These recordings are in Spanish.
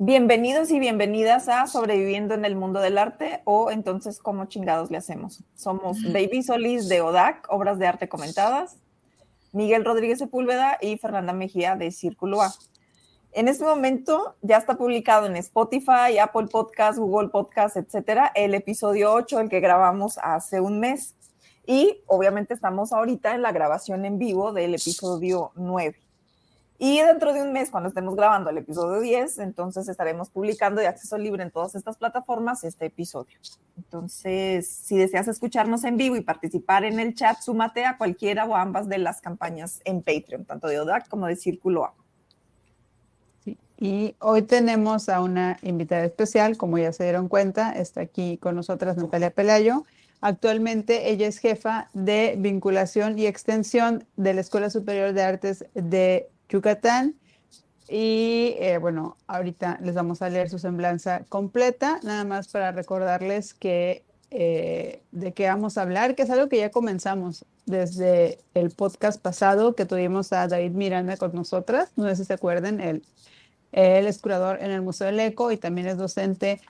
Bienvenidos y bienvenidas a Sobreviviendo en el Mundo del Arte o entonces cómo chingados le hacemos. Somos Baby Solís de ODAC, Obras de Arte Comentadas, Miguel Rodríguez Sepúlveda y Fernanda Mejía de Círculo A. En este momento ya está publicado en Spotify, Apple Podcast, Google Podcast, etcétera, el episodio 8, el que grabamos hace un mes. Y obviamente estamos ahorita en la grabación en vivo del episodio 9. Y dentro de un mes, cuando estemos grabando el episodio 10, entonces estaremos publicando de acceso libre en todas estas plataformas este episodio. Entonces, si deseas escucharnos en vivo y participar en el chat, súmate a cualquiera o ambas de las campañas en Patreon, tanto de ODAC como de Círculo A. Sí. Y hoy tenemos a una invitada especial, como ya se dieron cuenta, está aquí con nosotras Natalia Pelayo. Actualmente ella es jefa de vinculación y extensión de la Escuela Superior de Artes de Yucatán. Y eh, bueno, ahorita les vamos a leer su semblanza completa, nada más para recordarles que eh, de qué vamos a hablar, que es algo que ya comenzamos desde el podcast pasado que tuvimos a David Miranda con nosotras. No sé si se acuerdan, él, él es curador en el Museo del Eco y también es docente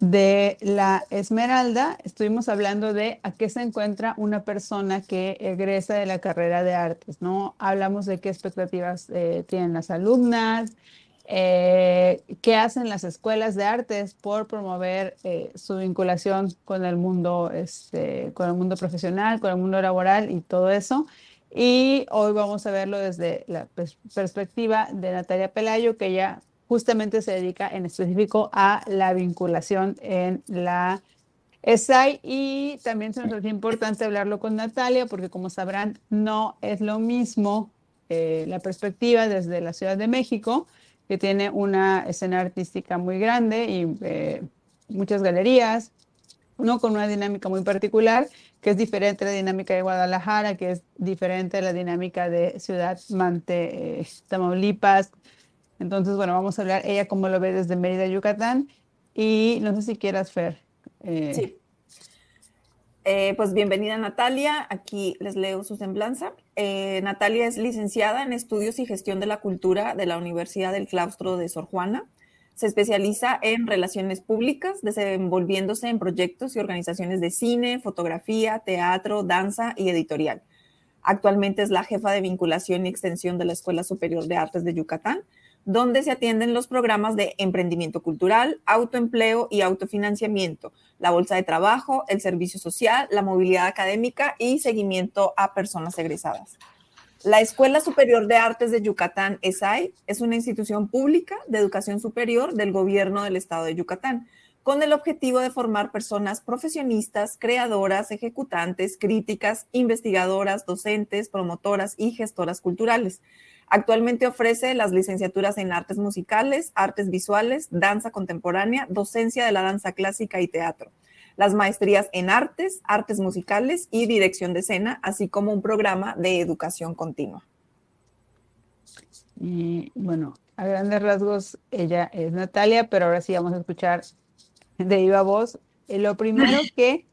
de la Esmeralda, estuvimos hablando de a qué se encuentra una persona que egresa de la carrera de artes, ¿no? Hablamos de qué expectativas eh, tienen las alumnas, eh, qué hacen las escuelas de artes por promover eh, su vinculación con el mundo, este, con el mundo profesional, con el mundo laboral y todo eso. Y hoy vamos a verlo desde la perspectiva de Natalia Pelayo, que ella justamente se dedica en específico a la vinculación en la ESAI y también se nos hace importante hablarlo con Natalia porque como sabrán no es lo mismo eh, la perspectiva desde la Ciudad de México que tiene una escena artística muy grande y eh, muchas galerías, uno con una dinámica muy particular que es diferente a la dinámica de Guadalajara, que es diferente a la dinámica de Ciudad Mante, eh, Tamaulipas, entonces, bueno, vamos a hablar ella cómo lo ve desde Mérida, Yucatán. Y no sé si quieras, Fer. Eh, sí. Eh, pues bienvenida Natalia, aquí les leo su semblanza. Eh, Natalia es licenciada en Estudios y Gestión de la Cultura de la Universidad del Claustro de Sor Juana. Se especializa en relaciones públicas, desenvolviéndose en proyectos y organizaciones de cine, fotografía, teatro, danza y editorial. Actualmente es la jefa de vinculación y extensión de la Escuela Superior de Artes de Yucatán donde se atienden los programas de emprendimiento cultural, autoempleo y autofinanciamiento, la bolsa de trabajo, el servicio social, la movilidad académica y seguimiento a personas egresadas. La Escuela Superior de Artes de Yucatán, ESAI, es una institución pública de educación superior del gobierno del estado de Yucatán, con el objetivo de formar personas profesionistas, creadoras, ejecutantes, críticas, investigadoras, docentes, promotoras y gestoras culturales Actualmente ofrece las licenciaturas en artes musicales, artes visuales, danza contemporánea, docencia de la danza clásica y teatro, las maestrías en artes, artes musicales y dirección de escena, así como un programa de educación continua. Y bueno, a grandes rasgos, ella es Natalia, pero ahora sí vamos a escuchar de viva voz. Eh, lo primero que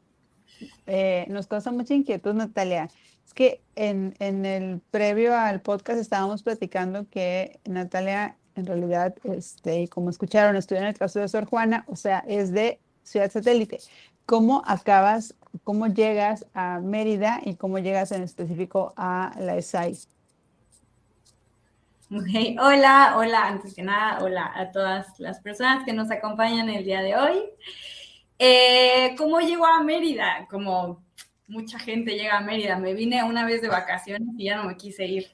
eh, nos causa mucha inquietud, Natalia, es que en, el previo al podcast estábamos platicando que Natalia, en realidad, este, como escucharon, estudió en el caso de Sor Juana, o sea, es de Ciudad Satélite. ¿Cómo acabas, cómo llegas a Mérida y cómo llegas en específico a la ESAI? Hola, hola, antes que nada, hola a todas las personas que nos acompañan el día de hoy. Eh, ¿Cómo llego a Mérida? Como mucha gente llega a Mérida. Me vine una vez de vacaciones y ya no me quise ir.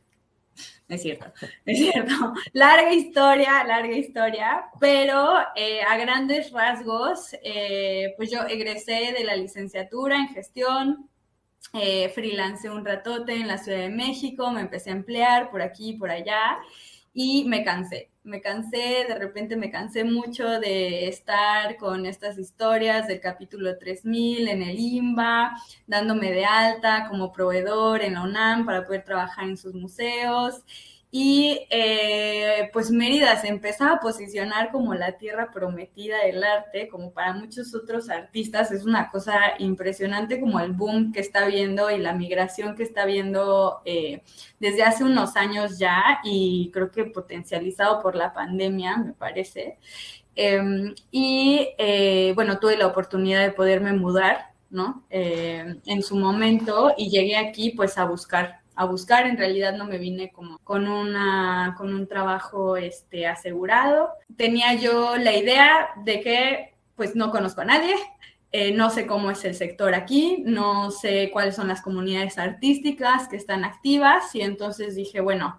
Es cierto, es cierto. Larga historia, larga historia, pero eh, a grandes rasgos, eh, pues yo egresé de la licenciatura en gestión, eh, freelancé un ratote en la Ciudad de México, me empecé a emplear por aquí y por allá y me cansé me cansé, de repente me cansé mucho de estar con estas historias del capítulo 3000 en el IMBA, dándome de alta como proveedor en la UNAM para poder trabajar en sus museos. Y eh, pues Mérida se empezaba a posicionar como la tierra prometida del arte, como para muchos otros artistas, es una cosa impresionante como el boom que está viendo y la migración que está viendo eh, desde hace unos años ya y creo que potencializado por la pandemia, me parece. Em, y eh, bueno, tuve la oportunidad de poderme mudar, ¿no? en su momento y llegué aquí pues a buscar a buscar. En realidad no me vine como con, una, con un trabajo este, asegurado. Tenía yo la idea de que pues no conozco a nadie, eh, no sé cómo es el sector aquí, no sé cuáles son las comunidades artísticas que están activas y entonces dije, bueno,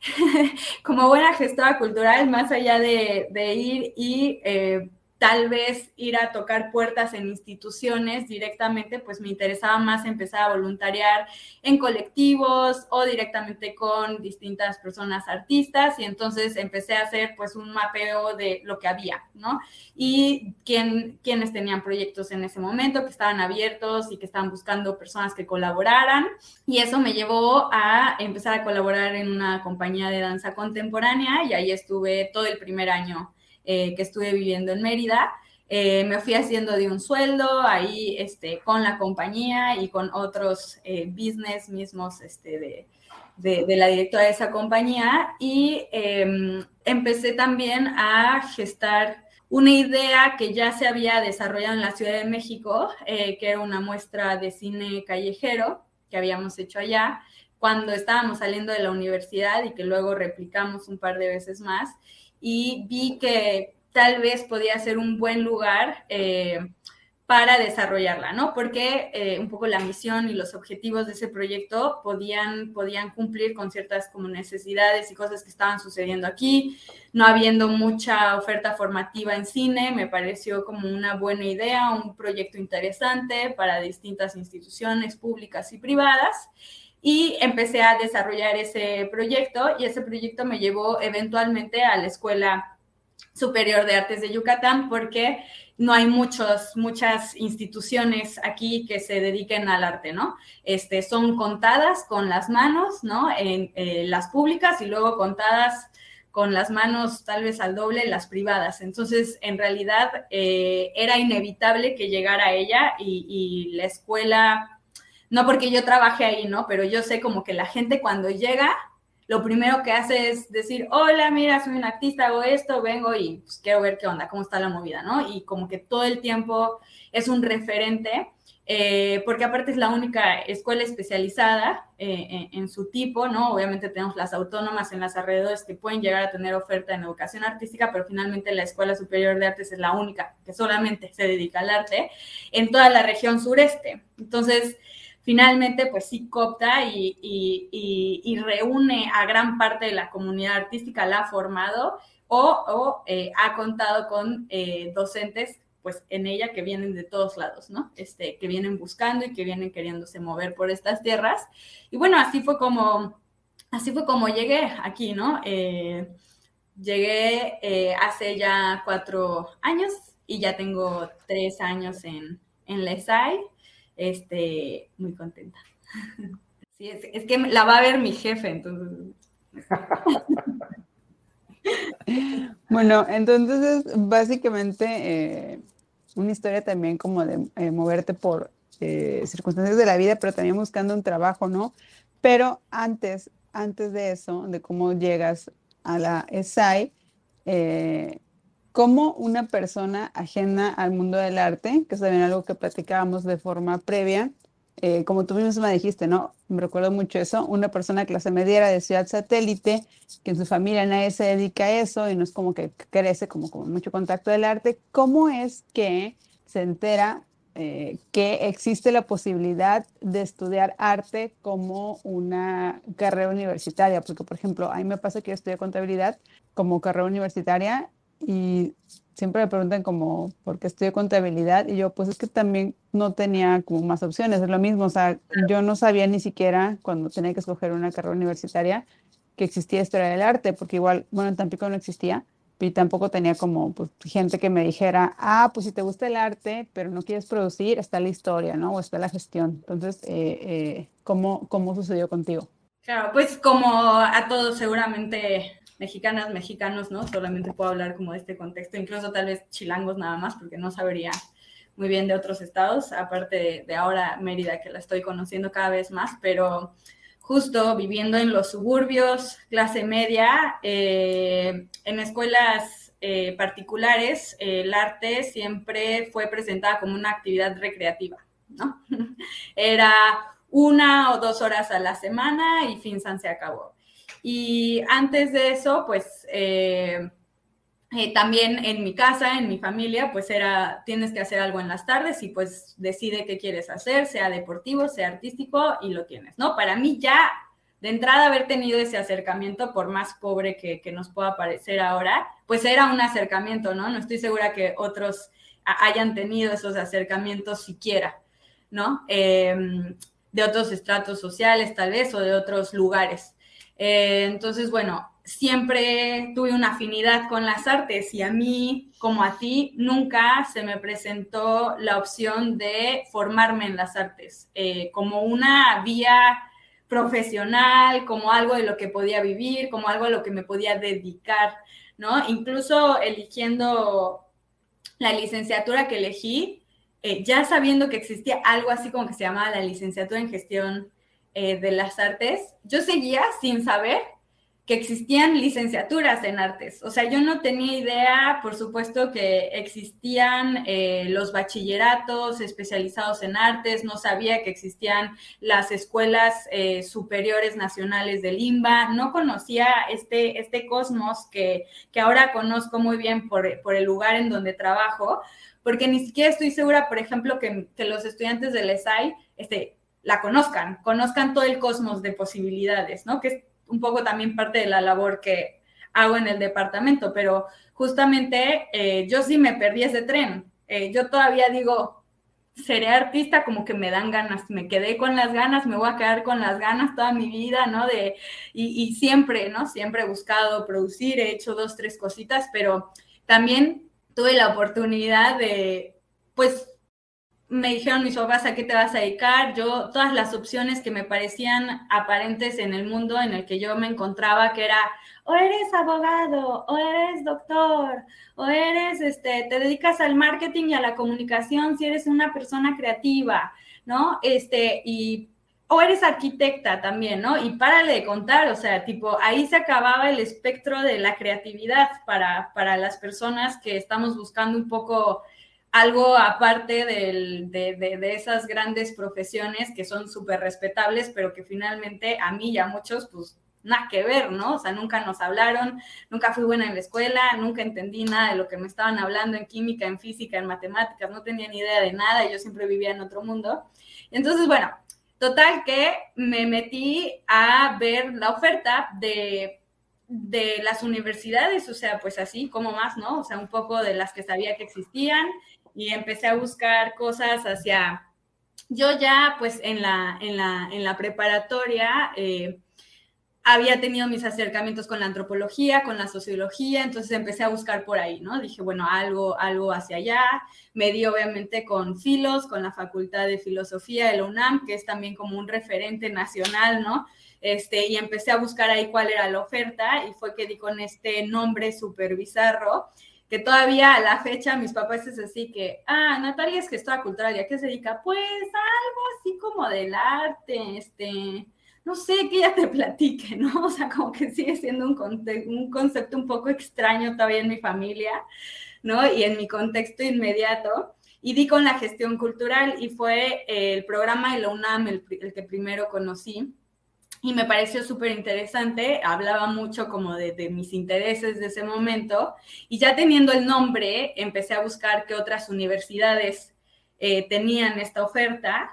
como buena gestora cultural, más allá de, ir y... Eh, tal vez ir a tocar puertas en instituciones directamente, pues me interesaba más empezar a voluntariar en colectivos o directamente con distintas personas artistas y entonces empecé a hacer pues un mapeo de lo que había, ¿no? Y quién, quiénes tenían proyectos en ese momento, que estaban abiertos y que estaban buscando personas que colaboraran y eso me llevó a empezar a colaborar en una compañía de danza contemporánea y ahí estuve todo el primer año eh, que estuve viviendo en Mérida. Eh, me fui haciendo de un sueldo ahí este, con la compañía y con otros eh, business mismos este, de, de, la directora de esa compañía y em, empecé también a gestar una idea que ya se había desarrollado en la Ciudad de México, que era una muestra de cine callejero que habíamos hecho allá cuando estábamos saliendo de la universidad y que luego replicamos un par de veces más y vi que tal vez podía ser un buen lugar eh, para desarrollarla, ¿no? Porque eh, un poco la misión y los objetivos de ese proyecto podían, podían cumplir con ciertas como necesidades y cosas que estaban sucediendo aquí, no habiendo mucha oferta formativa en cine, me pareció como una buena idea, un proyecto interesante para distintas instituciones públicas y privadas y empecé a desarrollar ese proyecto y ese proyecto me llevó eventualmente a la Escuela Superior de Artes de Yucatán porque no hay muchos, muchas instituciones aquí que se dediquen al arte, ¿no? Este, son contadas con las manos, ¿no? En eh, las públicas y luego contadas con las manos tal vez al doble las privadas. Entonces, en realidad, eh, era inevitable que llegara ella y la escuela no porque yo trabaje ahí, ¿no? Pero yo sé como que la gente cuando llega, lo primero que hace es decir, hola, mira, soy un artista, hago esto, vengo y pues, quiero ver qué onda, cómo está la movida, ¿no? Y como que todo el tiempo es un referente, eh, porque aparte es la única escuela especializada eh, en, su tipo, ¿no? Obviamente tenemos las autónomas en las alrededores que pueden llegar a tener oferta en educación artística, pero finalmente la Escuela Superior de Artes es la única que solamente se dedica al arte en toda la región sureste. Entonces, finalmente pues sí copta y, reúne a gran parte de la comunidad artística, la ha formado o, eh, ha contado con eh, docentes pues en ella que vienen de todos lados, ¿no? Este, que vienen buscando y que vienen queriéndose mover por estas tierras. Y bueno, así fue como, así fue como llegué aquí, ¿no? Eh, llegué hace ya cuatro años y ya tengo tres años en, en la ESAI este, muy contenta. Sí, es, que la va a ver mi jefe, entonces. bueno, entonces básicamente eh, una historia también como de eh, moverte por eh, circunstancias de la vida, pero también buscando un trabajo, ¿no? Pero antes, antes de eso, de cómo llegas a la ESAI, cómo una persona ajena al mundo del arte, que es también algo que platicábamos de forma previa, eh, como tú misma dijiste, ¿no? Me recuerdo mucho eso, una persona clase mediera de ciudad satélite, que en su familia nadie se dedica a eso y no es como que crece como mucho contacto del arte, ¿cómo es que se entera eh, que existe la posibilidad de estudiar arte como una carrera universitaria? Porque, por ejemplo, a mí me pasa que yo estudié contabilidad como carrera universitaria y siempre me preguntan como, ¿por qué estudio contabilidad? Y yo, pues es que también no tenía como más opciones, es lo mismo, o sea, yo no sabía ni siquiera cuando tenía que escoger una carrera universitaria que existía historia del arte, porque igual, bueno, en Tampico no existía, y tampoco tenía como pues, gente que me dijera, ah, pues si te gusta el arte, pero no quieres producir, está la historia, ¿no? O está la gestión. Entonces, eh, eh, ¿cómo, ¿cómo sucedió contigo? Claro, pues como a todos seguramente mexicanas, mexicanos, ¿no? Solamente puedo hablar como de este contexto, incluso tal vez chilangos nada más, porque no sabría muy bien de otros estados, aparte de, ahora Mérida, que la estoy conociendo cada vez más, pero justo viviendo en los suburbios, clase media, eh, en escuelas eh, particulares, el arte siempre fue presentada como una actividad recreativa, ¿no? Era una o dos horas a la semana y FinSan se acabó. Y antes de eso, pues eh, eh, también en mi casa, en mi familia, pues era, tienes que hacer algo en las tardes y pues decide qué quieres hacer, sea deportivo, sea artístico y lo tienes, ¿no? Para mí ya, de entrada, haber tenido ese acercamiento, por más pobre que, nos pueda parecer ahora, pues era un acercamiento, ¿no? No estoy segura que otros hayan tenido esos acercamientos siquiera, ¿no? Em, de otros estratos sociales tal vez o de otros lugares. Eh, entonces, bueno, siempre tuve una afinidad con las artes y a mí, como a ti, nunca se me presentó la opción de formarme en las artes eh, como una vía profesional, como algo de lo que podía vivir, como algo a lo que me podía dedicar, ¿no? Incluso eligiendo la licenciatura que elegí, eh, ya sabiendo que existía algo así como que se llamaba la licenciatura en gestión eh, de las artes, yo seguía sin saber que existían licenciaturas en artes. O sea, yo no tenía idea, por supuesto, que existían eh, los bachilleratos especializados en artes, no sabía que existían las escuelas superiores nacionales del IMBA, no conocía este, este cosmos que, que ahora conozco muy bien por, por el lugar en donde trabajo, porque ni siquiera estoy segura, por ejemplo, que, los estudiantes del ESAI este, la conozcan, conozcan todo el cosmos de posibilidades, ¿no? Que es un poco también parte de la labor que hago en el departamento, pero justamente eh, yo sí me perdí ese tren. Eh, yo todavía digo, seré artista, como que me dan ganas, me quedé con las ganas, me voy a quedar con las ganas toda mi vida, ¿no? De, y, y siempre, ¿no? Siempre he buscado producir, he hecho dos, tres cositas, pero también tuve la oportunidad de, pues, me dijeron mis papás a qué te vas a dedicar, yo todas las opciones que me parecían aparentes en el mundo en el que yo me encontraba, que era, o eres abogado, o eres doctor, o eres, este, te dedicas al marketing y a la comunicación si eres una persona creativa, ¿no? Este, y o eres arquitecta también, ¿no? Y párale de contar, o sea, tipo, ahí se acababa el espectro de la creatividad para, para las personas que estamos buscando un poco algo aparte de, de, esas grandes profesiones que son súper respetables, pero que finalmente a mí y a muchos, pues nada que ver, ¿no? O sea, nunca nos hablaron, nunca fui buena en la escuela, nunca entendí nada de lo que me estaban hablando en química, en física, en matemáticas, no tenía ni idea de nada, yo siempre vivía en otro mundo. Entonces, bueno, Total que me metí a ver la oferta de, de las universidades, o sea, pues así como más, ¿no? O sea, un poco de las que sabía que existían y empecé a buscar cosas hacia... Yo ya, pues en la, en la, en la preparatoria, eh, había tenido mis acercamientos con la antropología, con la sociología, entonces empecé a buscar por ahí, ¿no? Dije, bueno, algo, algo hacia allá. Me di obviamente con Filos, con la Facultad de Filosofía de la UNAM, que es también como un referente nacional, ¿no? Este, y empecé a buscar ahí cuál era la oferta y fue que di con este nombre súper bizarro, que todavía a la fecha mis papás es así que, ah, Natalia es gestora cultural, ¿y a qué se dedica? Pues algo así como del arte, este no sé, que ella te platique, ¿no? O sea, como que sigue siendo un, un concepto un poco extraño todavía en mi familia, ¿no? Y en mi contexto inmediato. Y di con la gestión cultural y fue el programa de la UNAM el, que primero conocí y me pareció súper interesante, hablaba mucho como de, de, mis intereses de ese momento y ya teniendo el nombre empecé a buscar qué otras universidades eh, tenían esta oferta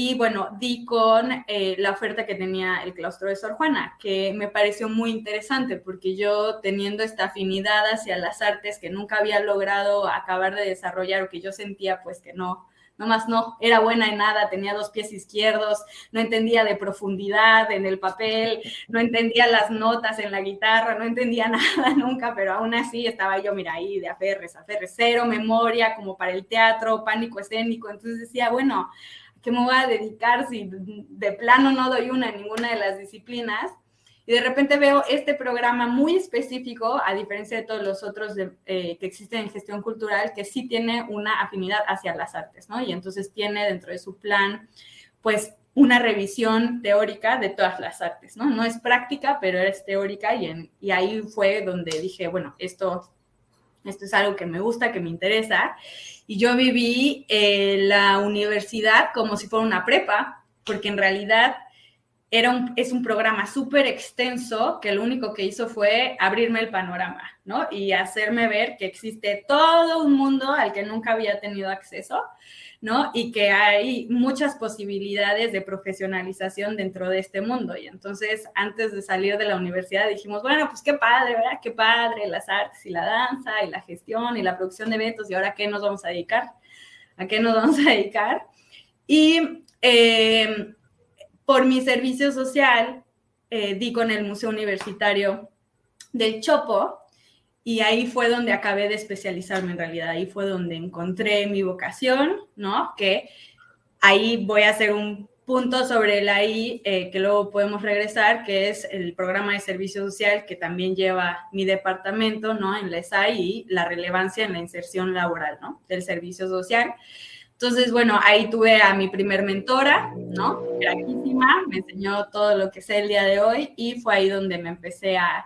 y bueno, di con eh, la oferta que tenía el claustro de Sor Juana, que me pareció muy interesante porque yo teniendo esta afinidad hacia las artes que nunca había logrado acabar de desarrollar o que yo sentía pues que no, nomás no, era buena en nada, tenía dos pies izquierdos, no entendía de profundidad en el papel, no entendía las notas en la guitarra, no entendía nada nunca, pero aún así estaba yo, mira, ahí de aferres, aferres, cero memoria como para el teatro, pánico escénico, entonces decía, bueno, qué me voy a dedicar si de plano no doy una en ninguna de las disciplinas? Y de repente veo este programa muy específico, a diferencia de todos los otros eh, que existen en gestión cultural, que sí tiene una afinidad hacia las artes, ¿no? Y entonces tiene dentro de su plan, pues, una revisión teórica de todas las artes, ¿no? No es práctica, pero es teórica y, y ahí fue donde dije, bueno, esto, esto es algo que me gusta, que me interesa. Y yo viví eh, la universidad como si fuera una prepa, porque en realidad era un, es un programa súper extenso que lo único que hizo fue abrirme el panorama, ¿no? Y hacerme ver que existe todo un mundo al que nunca había tenido acceso, ¿no? Y que hay muchas posibilidades de profesionalización dentro de este mundo. Y entonces, antes de salir de la universidad, dijimos, bueno, pues qué padre, ¿verdad? Qué padre las artes y la danza y la gestión y la producción de eventos. ¿Y ahora qué nos vamos a dedicar? ¿A qué nos vamos a dedicar? Y... Eh, por mi servicio social, eh, di con el Museo Universitario del Chopo y ahí fue donde acabé de especializarme en realidad, ahí fue donde encontré mi vocación, ¿no? Que ahí voy a hacer un punto sobre el ahí eh, que luego podemos regresar, que es el programa de servicio social que también lleva mi departamento, ¿no? En la ESAI y la relevancia en la inserción laboral, ¿no? Del servicio social. Entonces, bueno, ahí tuve a mi primer mentora, ¿no? Graquísima, me enseñó todo lo que sé el día de hoy y fue ahí donde me empecé a,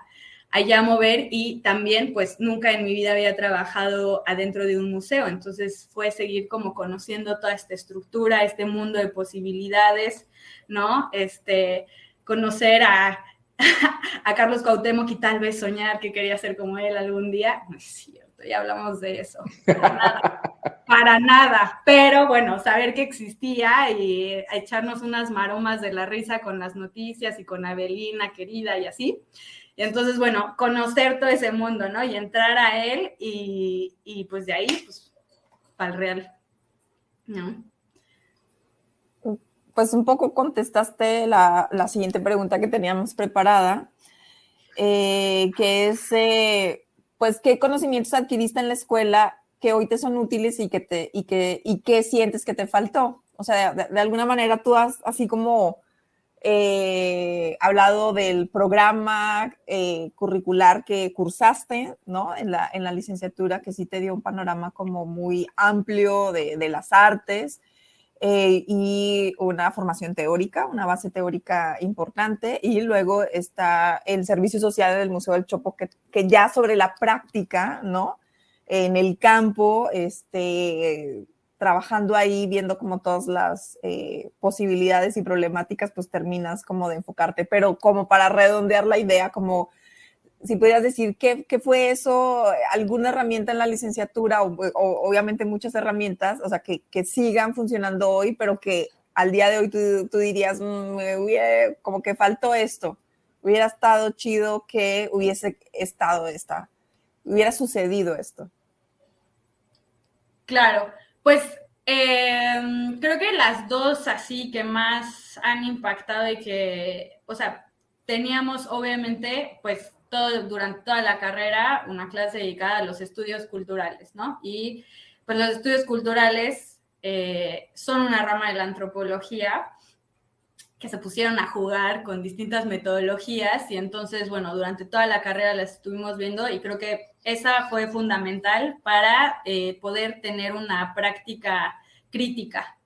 a ya mover y también, pues, nunca en mi vida había trabajado adentro de un museo, entonces fue seguir como conociendo toda esta estructura, este mundo de posibilidades, ¿no? Este, conocer a, a Carlos Cuauhtémoc y tal vez soñar que quería ser como él algún día, no es cierto, ya hablamos de eso. para nada, pero bueno, saber que existía y echarnos unas maromas de la risa con las noticias y con Abelina querida y así. Entonces, bueno, conocer todo ese mundo, ¿no? Y entrar a él y, y pues de ahí, pues, para el real, ¿no? Pues un poco contestaste la, la siguiente pregunta que teníamos preparada, eh, que es, eh, pues, ¿qué conocimientos adquiriste en la escuela que hoy te son útiles y que, te, y que, y que sientes que te faltó. O sea, de, alguna manera tú has así como eh, hablado del programa eh, curricular que cursaste, ¿no? En la, en la licenciatura, que sí te dio un panorama como muy amplio de, de las artes. Eh, y una formación teórica, una base teórica importante, y luego está el servicio social del Museo del Chopo, que, que ya sobre la práctica, ¿no? En el campo, este, trabajando ahí, viendo como todas las eh, posibilidades y problemáticas, pues terminas como de enfocarte, pero como para redondear la idea, como si pudieras decir qué, qué fue eso, alguna herramienta en la licenciatura, o, obviamente muchas herramientas, o sea, que, que, sigan funcionando hoy, pero que al día de hoy tú, tú dirías, mm, como que faltó esto, hubiera estado chido que hubiese estado esta, hubiera sucedido esto. Claro, pues em, creo que las dos así que más han impactado y que, o sea, teníamos obviamente, pues todo, durante toda la carrera una clase dedicada a los estudios culturales, ¿no? Y pues los estudios culturales eh, son una rama de la antropología que se pusieron a jugar con distintas metodologías y entonces, bueno, durante toda la carrera las estuvimos viendo y creo que esa fue fundamental para eh, poder tener una práctica crítica,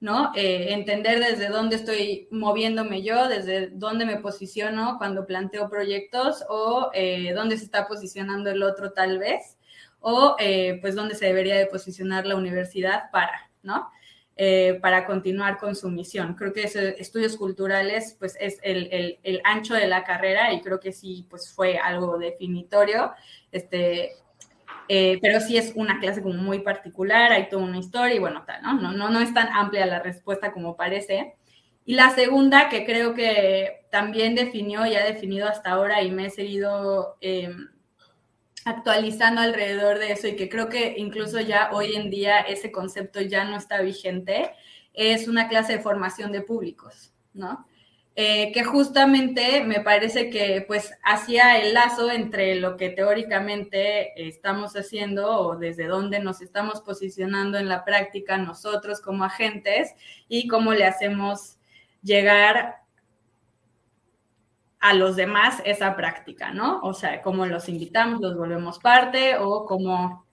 ¿no? Eh, entender desde dónde estoy moviéndome yo, desde dónde me posiciono cuando planteo proyectos o eh, dónde se está posicionando el otro tal vez, o pues dónde se debería de posicionar la universidad para, ¿no? Eh, para continuar con su misión. Creo que estudios culturales pues es el, ancho de la carrera y creo que sí pues fue algo definitorio, este, eh, pero sí es una clase como muy particular, hay toda una historia y bueno, tal, ¿no? No, no, no es tan amplia la respuesta como parece. Y la segunda que creo que también definió y ha definido hasta ahora y me he seguido... Em, actualizando alrededor de eso y que creo que incluso ya hoy en día ese concepto ya no está vigente, es una clase de formación de públicos, ¿no? eh, que justamente me parece que pues hacía el lazo entre lo que teóricamente estamos haciendo o desde dónde nos estamos posicionando en la práctica nosotros como agentes y cómo le hacemos llegar a los demás esa práctica, ¿no? O sea, cómo los invitamos, los volvemos parte o cómo,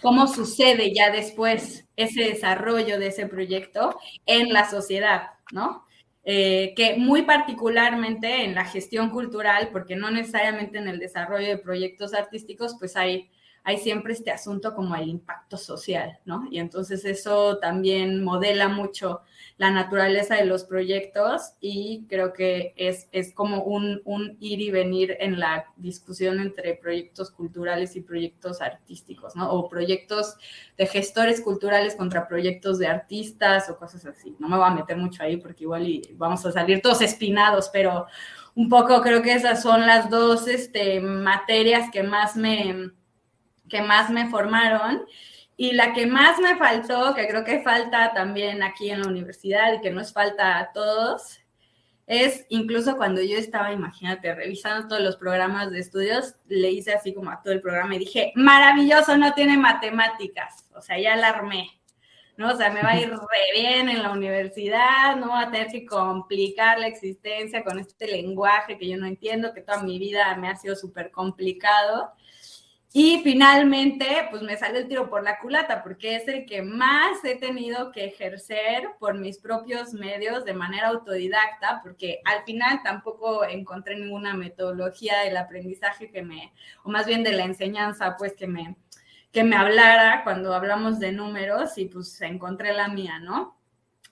cómo sucede ya después ese desarrollo de ese proyecto en la sociedad, ¿no? Eh, que muy particularmente en la gestión cultural, porque no necesariamente en el desarrollo de proyectos artísticos, pues hay, hay siempre este asunto como el impacto social, ¿no? Y entonces eso también modela mucho la naturaleza de los proyectos y creo que es, es como un, un, ir y venir en la discusión entre proyectos culturales y proyectos artísticos, ¿no? O proyectos de gestores culturales contra proyectos de artistas o cosas así. No me voy a meter mucho ahí porque igual y vamos a salir todos espinados, pero un poco creo que esas son las dos este, materias que más me, que más me formaron y la que más me faltó, que creo que falta también aquí en la universidad y que nos falta a todos, es incluso cuando yo estaba, imagínate, revisando todos los programas de estudios, le hice así como a todo el programa y dije, maravilloso, no tiene matemáticas. O sea, ya alarmé. ¿no? O sea, me va a ir re bien en la universidad, no va a tener que complicar la existencia con este lenguaje que yo no entiendo, que toda mi vida me ha sido súper complicado. Y finalmente, pues me sale el tiro por la culata, porque es el que más he tenido que ejercer por mis propios medios de manera autodidacta, porque al final tampoco encontré ninguna metodología del aprendizaje que me, o más bien de la enseñanza, pues que me, que me hablara cuando hablamos de números y pues encontré la mía, ¿no?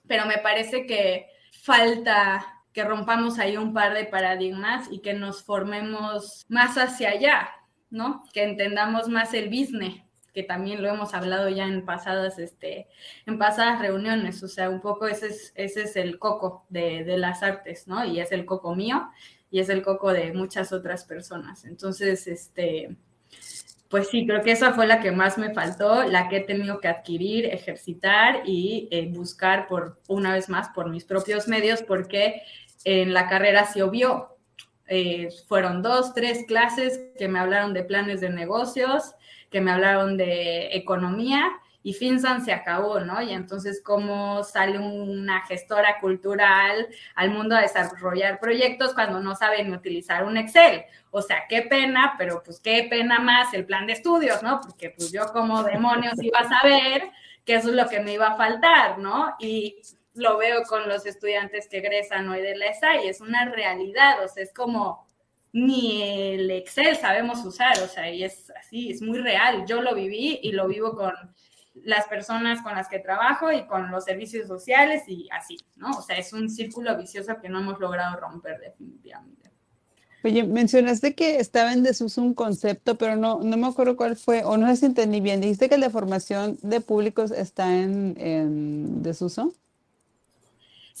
Pero me parece que falta que rompamos ahí un par de paradigmas y que nos formemos más hacia allá, ¿no? Que entendamos más el business, que también lo hemos hablado ya en pasadas, este, en pasadas reuniones, o sea, un poco ese es, ese es el coco de, de las artes, ¿no? Y es el coco mío y es el coco de muchas otras personas. Entonces, este, pues sí, creo que esa fue la que más me faltó, la que he tenido que adquirir, ejercitar y eh, buscar por, una vez más, por mis propios medios, porque en la carrera se obvió, eh, fueron dos, tres clases que me hablaron de planes de negocios, que me hablaron de economía y FinSan se acabó, ¿no? Y entonces, ¿cómo sale una gestora cultural al mundo a desarrollar proyectos cuando no saben utilizar un Excel? O sea, qué pena, pero pues qué pena más el plan de estudios, ¿no? Porque pues yo como demonios iba a saber que eso es lo que me iba a faltar, ¿no? Y lo veo con los estudiantes que egresan hoy de la ESA y es una realidad, o sea, es como ni el Excel sabemos usar, o sea, y es así, es muy real. Yo lo viví y lo vivo con las personas con las que trabajo y con los servicios sociales y así, ¿no? O sea, es un círculo vicioso que no hemos logrado romper definitivamente. Oye, mencionaste que estaba en desuso un concepto, pero no, no me acuerdo cuál fue, o no sé si entendí bien. Dijiste que la formación de públicos está en, en desuso.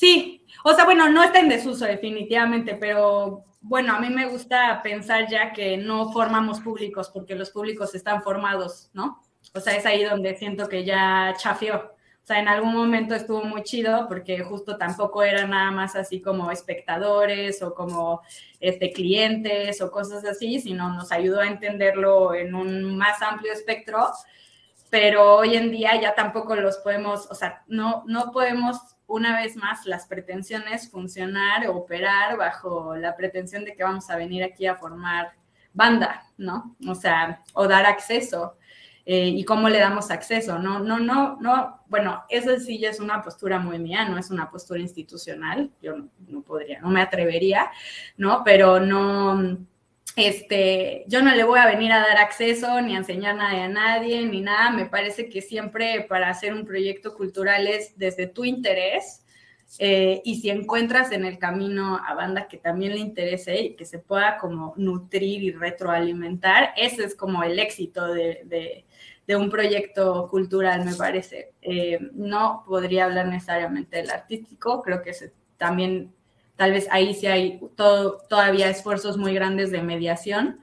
Sí, o sea, bueno, no está en desuso definitivamente, pero bueno, a mí me gusta pensar ya que no formamos públicos porque los públicos están formados, ¿no? O sea, es ahí donde siento que ya chafió. O sea, en algún momento estuvo muy chido porque justo tampoco era nada más así como espectadores o como este, clientes o cosas así, sino nos ayudó a entenderlo en un más amplio espectro. Pero hoy en día ya tampoco los podemos, o sea, no, no podemos una vez más las pretensiones funcionar, operar bajo la pretensión de que vamos a venir aquí a formar banda, ¿no? O sea, o dar acceso. Eh, y cómo le damos acceso. No, no, no, no. Bueno, eso sí ya es una postura muy mía, no es una postura institucional. Yo no podría, no me atrevería, ¿no? Pero no, este, yo no le voy a venir a dar acceso ni a enseñar nada a nadie ni nada. Me parece que siempre para hacer un proyecto cultural es desde tu interés. Eh, y si encuentras en el camino a banda que también le interese y que se pueda como nutrir y retroalimentar, ese es como el éxito de, de, un proyecto cultural, me parece. Eh, no podría hablar necesariamente del artístico, creo que también Tal vez ahí sí hay todo, todavía esfuerzos muy grandes de mediación,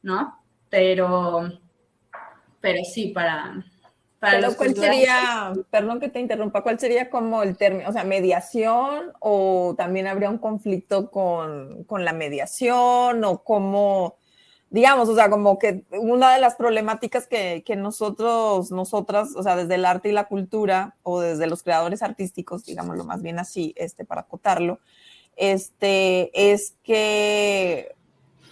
¿no? Pero, pero sí, para, Pero ¿cuál sería, perdón que te interrumpa, cuál sería como el término, o sea, mediación o también habría un conflicto con, con la mediación o cómo, digamos, o sea, como que una de las problemáticas que, que, nosotros, nosotras, o sea, desde el arte y la cultura o desde los creadores artísticos, digámoslo más bien así, este, para acotarlo, este, es que,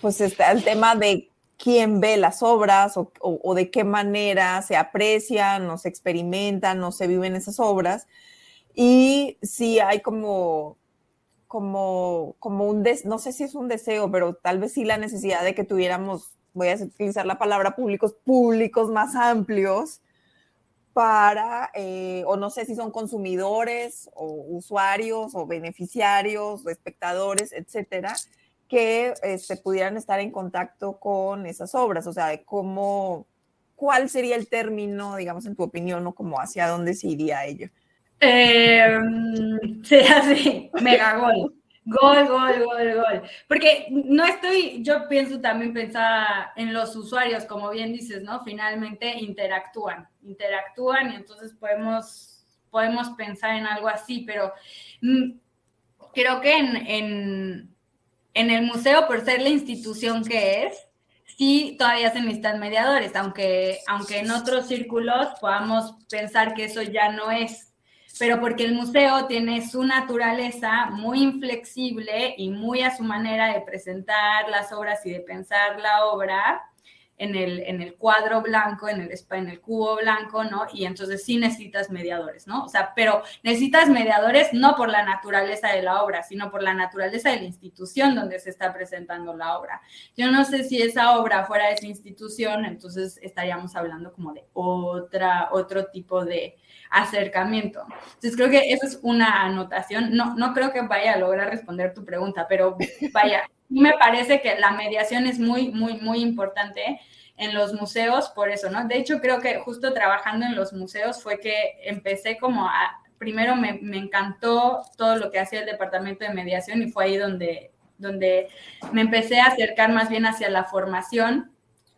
pues, está el tema de quién ve las obras o, o, de qué manera se aprecian o se experimentan o se viven esas obras. Y si hay como como, como un, des, no sé si es un deseo, pero tal vez sí la necesidad de que tuviéramos, voy a utilizar la palabra públicos, públicos más amplios para, eh, o no sé si son consumidores o usuarios o beneficiarios o espectadores, etcétera, que este, pudieran estar en contacto con esas obras, o sea, de cómo, cuál sería el término, digamos, en tu opinión, o como hacia dónde se iría ello. Eh, sí, así, mega gol. Gol, gol, gol. Porque no estoy, yo pienso también pensar en los usuarios, como bien dices, ¿no? Finalmente interactúan, interactúan y entonces podemos, podemos pensar en algo así, pero mm, creo que en, en, en el museo, por ser la institución que es, sí todavía se necesitan mediadores, aunque, aunque en otros círculos podamos pensar que eso ya no es pero porque el museo tiene su naturaleza muy inflexible y muy a su manera de presentar las obras y de pensar la obra en el, en el cuadro blanco, en el, en el cubo blanco, ¿no? Y entonces sí necesitas mediadores, ¿no? O sea, pero necesitas mediadores no por la naturaleza de la obra, sino por la naturaleza de la institución donde se está presentando la obra. Yo no sé si esa obra fuera de esa institución, entonces estaríamos hablando como de otra, otro tipo de, acercamiento. Entonces creo que eso es una anotación. No, no creo que vaya a lograr responder tu pregunta, pero vaya, me parece que la mediación es muy, muy, muy importante en los museos por eso, ¿no? De hecho, creo que justo trabajando en los museos fue que empecé como a, primero me, me encantó todo lo que hacía el departamento de mediación y fue ahí donde, donde me empecé a acercar más bien hacia la formación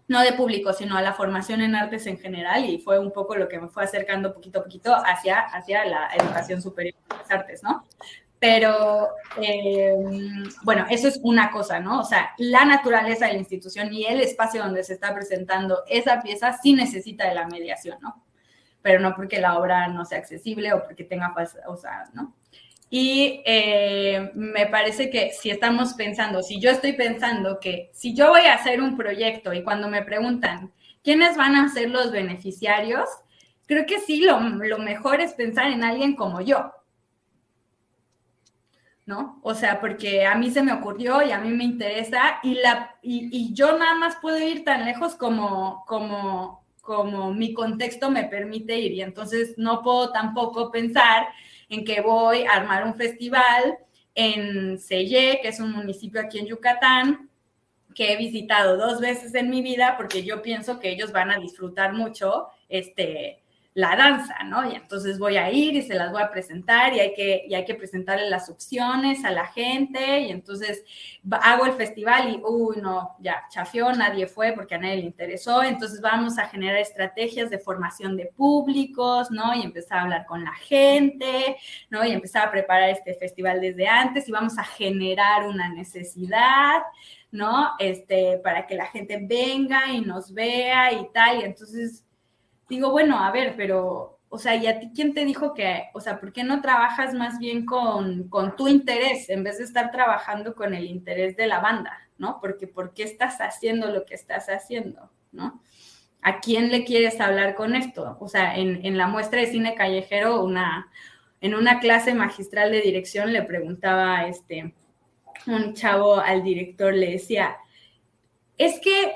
no de público, sino a la formación en artes en general y fue un poco lo que me fue acercando poquito a poquito hacia, hacia la educación superior de las artes, ¿no? Pero, eh, bueno, eso es una cosa, ¿no? O sea, la naturaleza de la institución y el espacio donde se está presentando esa pieza sí necesita de la mediación, ¿no? Pero no porque la obra no sea accesible o porque tenga, o sea, ¿no? Y eh, me parece que si estamos pensando, si yo estoy pensando que si yo voy a hacer un proyecto y cuando me preguntan quiénes van a ser los beneficiarios, creo que sí, lo, lo mejor es pensar en alguien como yo. ¿No? O sea, porque a mí se me ocurrió y a mí me interesa y, la, y, y yo nada más puedo ir tan lejos como, como, como mi contexto me permite ir y entonces no puedo tampoco pensar en que voy a armar un festival en Selle, que es un municipio aquí en Yucatán, que he visitado dos veces en mi vida porque yo pienso que ellos van a disfrutar mucho este, la danza, ¿no? Y entonces voy a ir y se las voy a presentar y hay que, y hay que presentarle las opciones a la gente y entonces hago el festival y, uy, no, ya, chafió, nadie fue porque a nadie le interesó, entonces vamos a generar estrategias de formación de públicos, ¿no? Y empezar a hablar con la gente, ¿no? Y empezar a preparar este festival desde antes y vamos a generar una necesidad, ¿no? Este, para que la gente venga y nos vea y tal, y entonces digo, bueno, a ver, pero, o sea, ¿y a ti quién te dijo que, o sea, ¿por qué no trabajas más bien con, con tu interés en vez de estar trabajando con el interés de la banda, ¿no? Porque, ¿por qué estás haciendo lo que estás haciendo, ¿no? ¿A quién le quieres hablar con esto? O sea, en, en la muestra de cine callejero, una, en una clase magistral de dirección le preguntaba este, un chavo al director, le decía, es que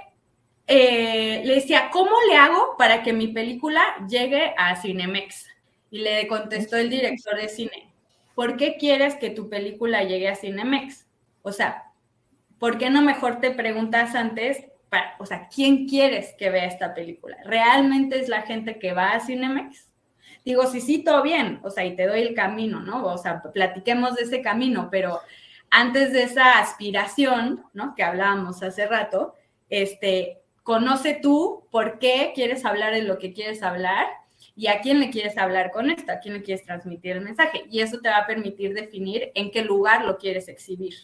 eh, le decía, ¿cómo le hago para que mi película llegue a Cinemex? Y le contestó el director de cine, ¿por qué quieres que tu película llegue a Cinemex? O sea, ¿por qué no mejor te preguntas antes, para, o sea, ¿quién quieres que vea esta película? ¿Realmente es la gente que va a Cinemex? Digo, sí, sí, todo bien, o sea, y te doy el camino, ¿no? O sea, platiquemos de ese camino, pero antes de esa aspiración, ¿no? Que hablábamos hace rato, este, conoce tú por qué quieres hablar de lo que quieres hablar y a quién le quieres hablar con esto, a quién le quieres transmitir el mensaje. Y eso te va a permitir definir en qué lugar lo quieres exhibir,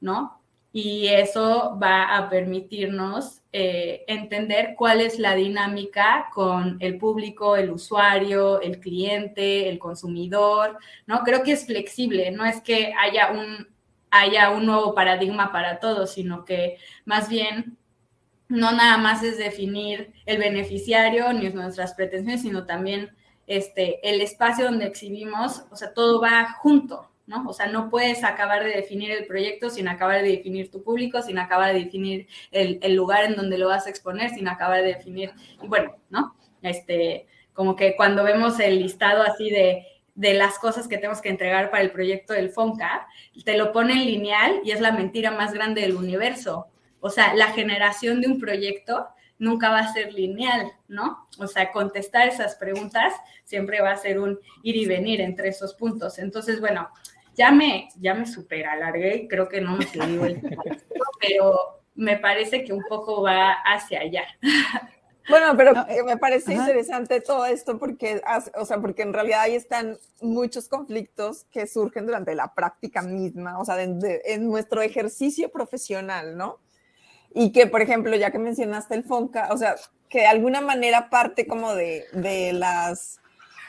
¿no? Y eso va a permitirnos eh, entender cuál es la dinámica con el público, el usuario, el cliente, el consumidor, ¿no? Creo que es flexible, no es que haya un, haya un nuevo paradigma para todos, sino que más bien no nada más es definir el beneficiario ni nuestras pretensiones, sino también este, el espacio donde exhibimos, o sea, todo va junto, ¿no? O sea, no puedes acabar de definir el proyecto sin acabar de definir tu público, sin acabar de definir el, el lugar en donde lo vas a exponer, sin acabar de definir, bueno, ¿no? Este, como que cuando vemos el listado así de, de las cosas que tenemos que entregar para el proyecto del FONCA, te lo pone en lineal y es la mentira más grande del universo, o sea, la generación de un proyecto nunca va a ser lineal, ¿no? O sea, contestar esas preguntas siempre va a ser un ir y venir entre esos puntos. Entonces, bueno, ya me, ya me super alargué, creo que no me seguí el pero me parece que un poco va hacia allá. Bueno, pero me parece interesante todo esto porque, o sea, porque en realidad ahí están muchos conflictos que surgen durante la práctica misma, o sea, en nuestro ejercicio profesional, ¿no? Y que, por ejemplo, ya que mencionaste el FONCA, o sea, que de alguna manera parte como de, de las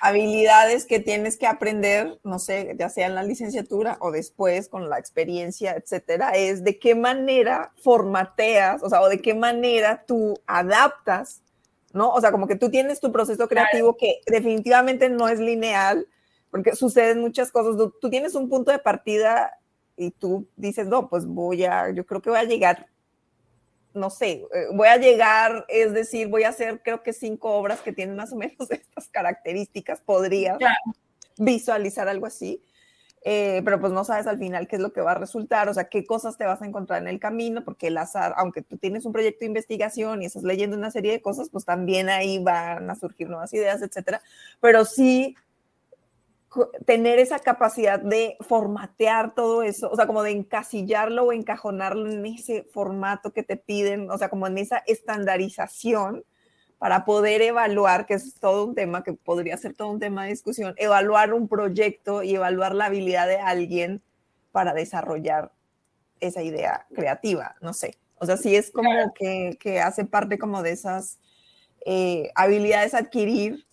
habilidades que tienes que aprender, no sé, ya sea en la licenciatura o después con la experiencia, etcétera, es de qué manera formateas, o sea, o de qué manera tú adaptas, ¿no? O sea, como que tú tienes tu proceso creativo que definitivamente no es lineal, porque suceden muchas cosas. Tú, tú, tienes un punto de partida y tú dices, no, pues voy a, yo creo que voy a llegar no sé, eh, voy a llegar, es decir, voy a hacer creo que cinco obras que tienen más o menos estas características, podría visualizar algo así, eh, pero pues no sabes al final qué es lo que va a resultar, o sea, qué cosas te vas a encontrar en el camino, porque el azar, aunque tú tienes un proyecto de investigación y estás leyendo una serie de cosas, pues también ahí van a surgir nuevas ideas, etcétera, pero sí tener esa capacidad de formatear todo eso, o sea, como de encasillarlo o encajonarlo en ese formato que te piden, o sea, como en esa estandarización para poder evaluar, que es todo un tema que podría ser todo un tema de discusión, evaluar un proyecto y evaluar la habilidad de alguien para desarrollar esa idea creativa, no sé. O sea, sí es como que, que hace parte como de esas eh, habilidades adquirir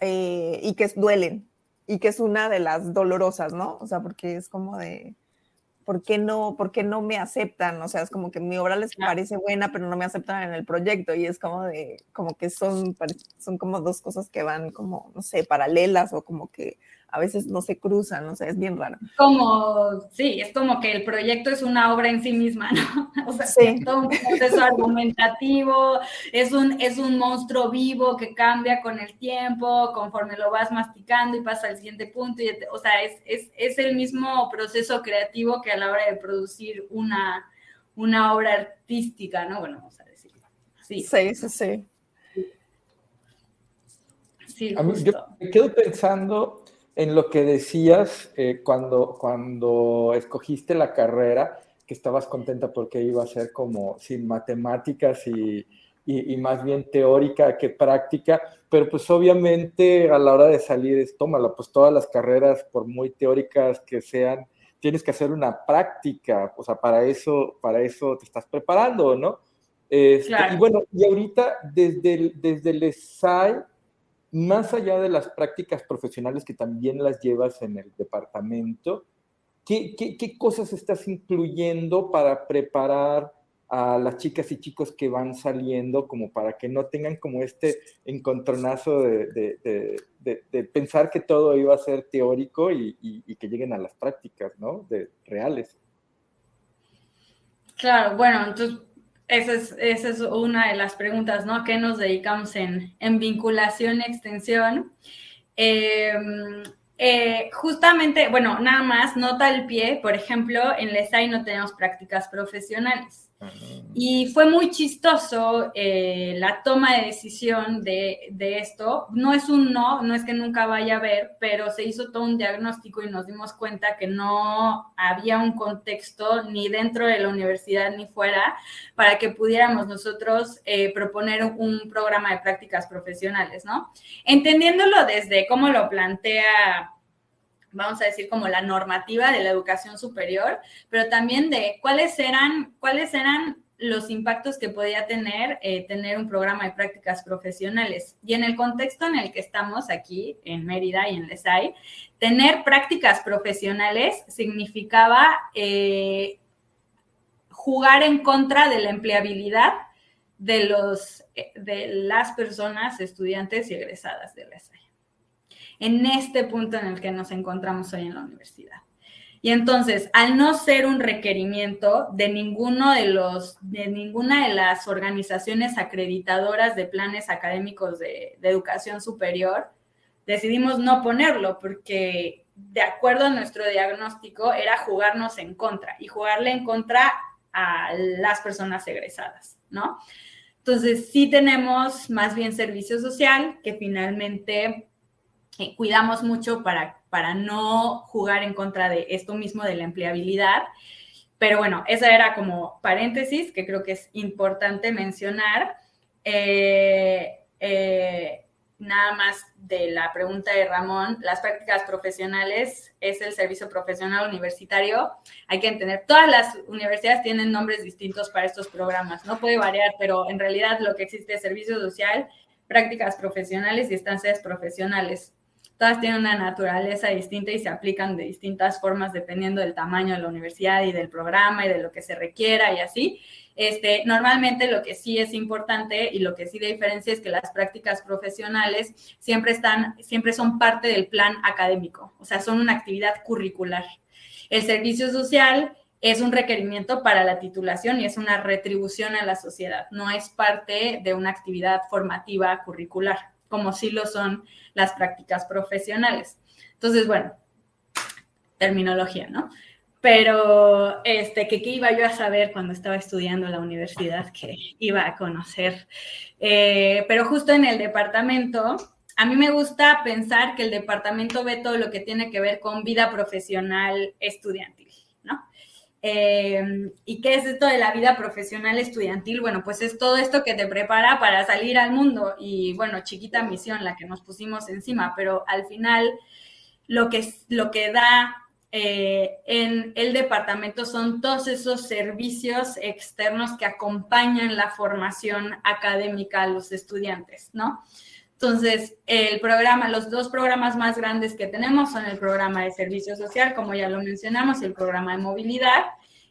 eh, y que duelen, y que es una de las dolorosas, ¿no? O sea, porque es como de, ¿por qué no, por qué no me aceptan? O sea, es como que mi obra les parece buena, pero no me aceptan en el proyecto y es como de, como que son, son como dos cosas que van como, no sé, paralelas o como que a veces no se cruzan, no sé, es bien raro. Como, sí, es como que el proyecto es una obra en sí misma, ¿no? O sea, es todo un proceso argumentativo, es un, es un monstruo vivo que cambia con el tiempo, conforme lo vas masticando y pasa al siguiente punto, y, o sea, es, es, es, el mismo proceso creativo que a la hora de producir una, una obra artística, ¿no? Bueno, vamos a decirlo. Sí, sí, sí. sí. Sí, a mí, yo me quedo pensando en lo que decías eh, cuando, cuando escogiste la carrera, que estabas contenta porque iba a ser como sin matemáticas y, y, más bien teórica que práctica, pero pues obviamente a la hora de salir es tómala, pues todas las carreras, por muy teóricas que sean, tienes que hacer una práctica, o sea, para eso, para eso te estás preparando, ¿no? Este, y bueno, y ahorita desde el, desde el ESAI, más allá de las prácticas profesionales que también las llevas en el departamento, ¿qué, qué, cosas estás incluyendo para preparar a las chicas y chicos que van saliendo como para que no tengan como este encontronazo de, de, pensar que todo iba a ser teórico y, y, que lleguen a las prácticas, ¿no? De reales. Claro, bueno, entonces esa es, esa es una de las preguntas, ¿no? ¿A qué nos dedicamos en, vinculación y extensión? Em, eh, justamente, bueno, nada más, nota al pie, por ejemplo, en LESAI no tenemos prácticas profesionales. Y fue muy chistoso eh, la toma de decisión de, de, esto. No es un no, no es que nunca vaya a ver, pero se hizo todo un diagnóstico y nos dimos cuenta que no había un contexto ni dentro de la universidad ni fuera para que pudiéramos nosotros eh, proponer un programa de prácticas profesionales, ¿no? Entendiéndolo desde cómo lo plantea vamos a decir, como la normativa de la educación superior, pero también de cuáles eran, cuáles eran los impactos que podía tener eh, tener un programa de prácticas profesionales. Y en el contexto en el que estamos aquí, en Mérida y en LESAI, tener prácticas profesionales significaba eh, jugar en contra de la empleabilidad de, los, eh, de las personas, estudiantes y egresadas de LESAI. En este punto en el que nos encontramos hoy en la universidad. Y entonces, al no ser un requerimiento de ninguno de los, de ninguna de las organizaciones acreditadoras de planes académicos de, educación superior, decidimos no ponerlo porque de acuerdo a nuestro diagnóstico era jugarnos en contra y jugarle en contra a las personas egresadas, ¿no? Entonces, sí tenemos más bien servicio social que finalmente cuidamos mucho para para no jugar en contra de esto mismo de la empleabilidad. Pero bueno, esa era como paréntesis que creo que es importante mencionar. Eh, eh, nada más de la pregunta de Ramón, las prácticas profesionales es el servicio profesional universitario. Hay que entender, todas las universidades tienen nombres distintos para estos programas, no puede variar, pero en realidad lo que existe es servicio social, prácticas profesionales y estancias profesionales todas tienen una naturaleza distinta y se aplican de distintas formas dependiendo del tamaño de la universidad y del programa y de lo que se requiera y así. Este, normalmente lo que sí es importante y lo que sí de diferencia es que las prácticas profesionales siempre están, siempre son parte del plan académico, o sea, son una actividad curricular. El servicio social es un requerimiento para la titulación y es una retribución a la sociedad, no es parte de una actividad formativa curricular como sí lo son las prácticas profesionales. Entonces, bueno, terminología, ¿no? Pero, este, que qué iba yo a saber cuando estaba estudiando en la universidad, que iba a conocer. Eh, pero justo en el departamento, a mí me gusta pensar que el departamento ve todo lo que tiene que ver con vida profesional estudiantil. Em, ¿Y qué es esto de la vida profesional estudiantil? Bueno, pues es todo esto que te prepara para salir al mundo y bueno, chiquita misión la que nos pusimos encima, pero al final lo que, lo que da eh, en el departamento son todos esos servicios externos que acompañan la formación académica a los estudiantes, ¿no? Entonces, el programa, los dos programas más grandes que tenemos son el programa de servicio social, como ya lo mencionamos, y el programa de movilidad.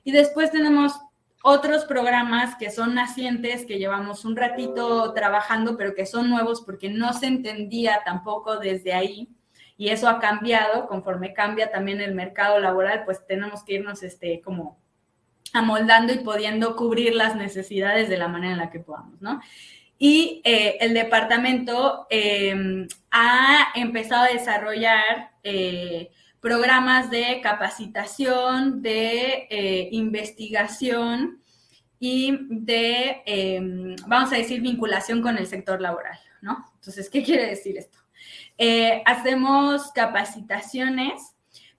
Y después tenemos otros programas que son nacientes, que llevamos un ratito trabajando, pero que son nuevos porque no se entendía tampoco desde ahí. Y eso ha cambiado, conforme cambia también el mercado laboral, pues tenemos que irnos este, como amoldando y pudiendo cubrir las necesidades de la manera en la que podamos, ¿no? Y eh, el departamento em, ha empezado a desarrollar eh, programas de capacitación, de eh, investigación y de, em, vamos a decir, vinculación con el sector laboral, ¿no? Entonces, ¿qué quiere decir esto? hacemos capacitaciones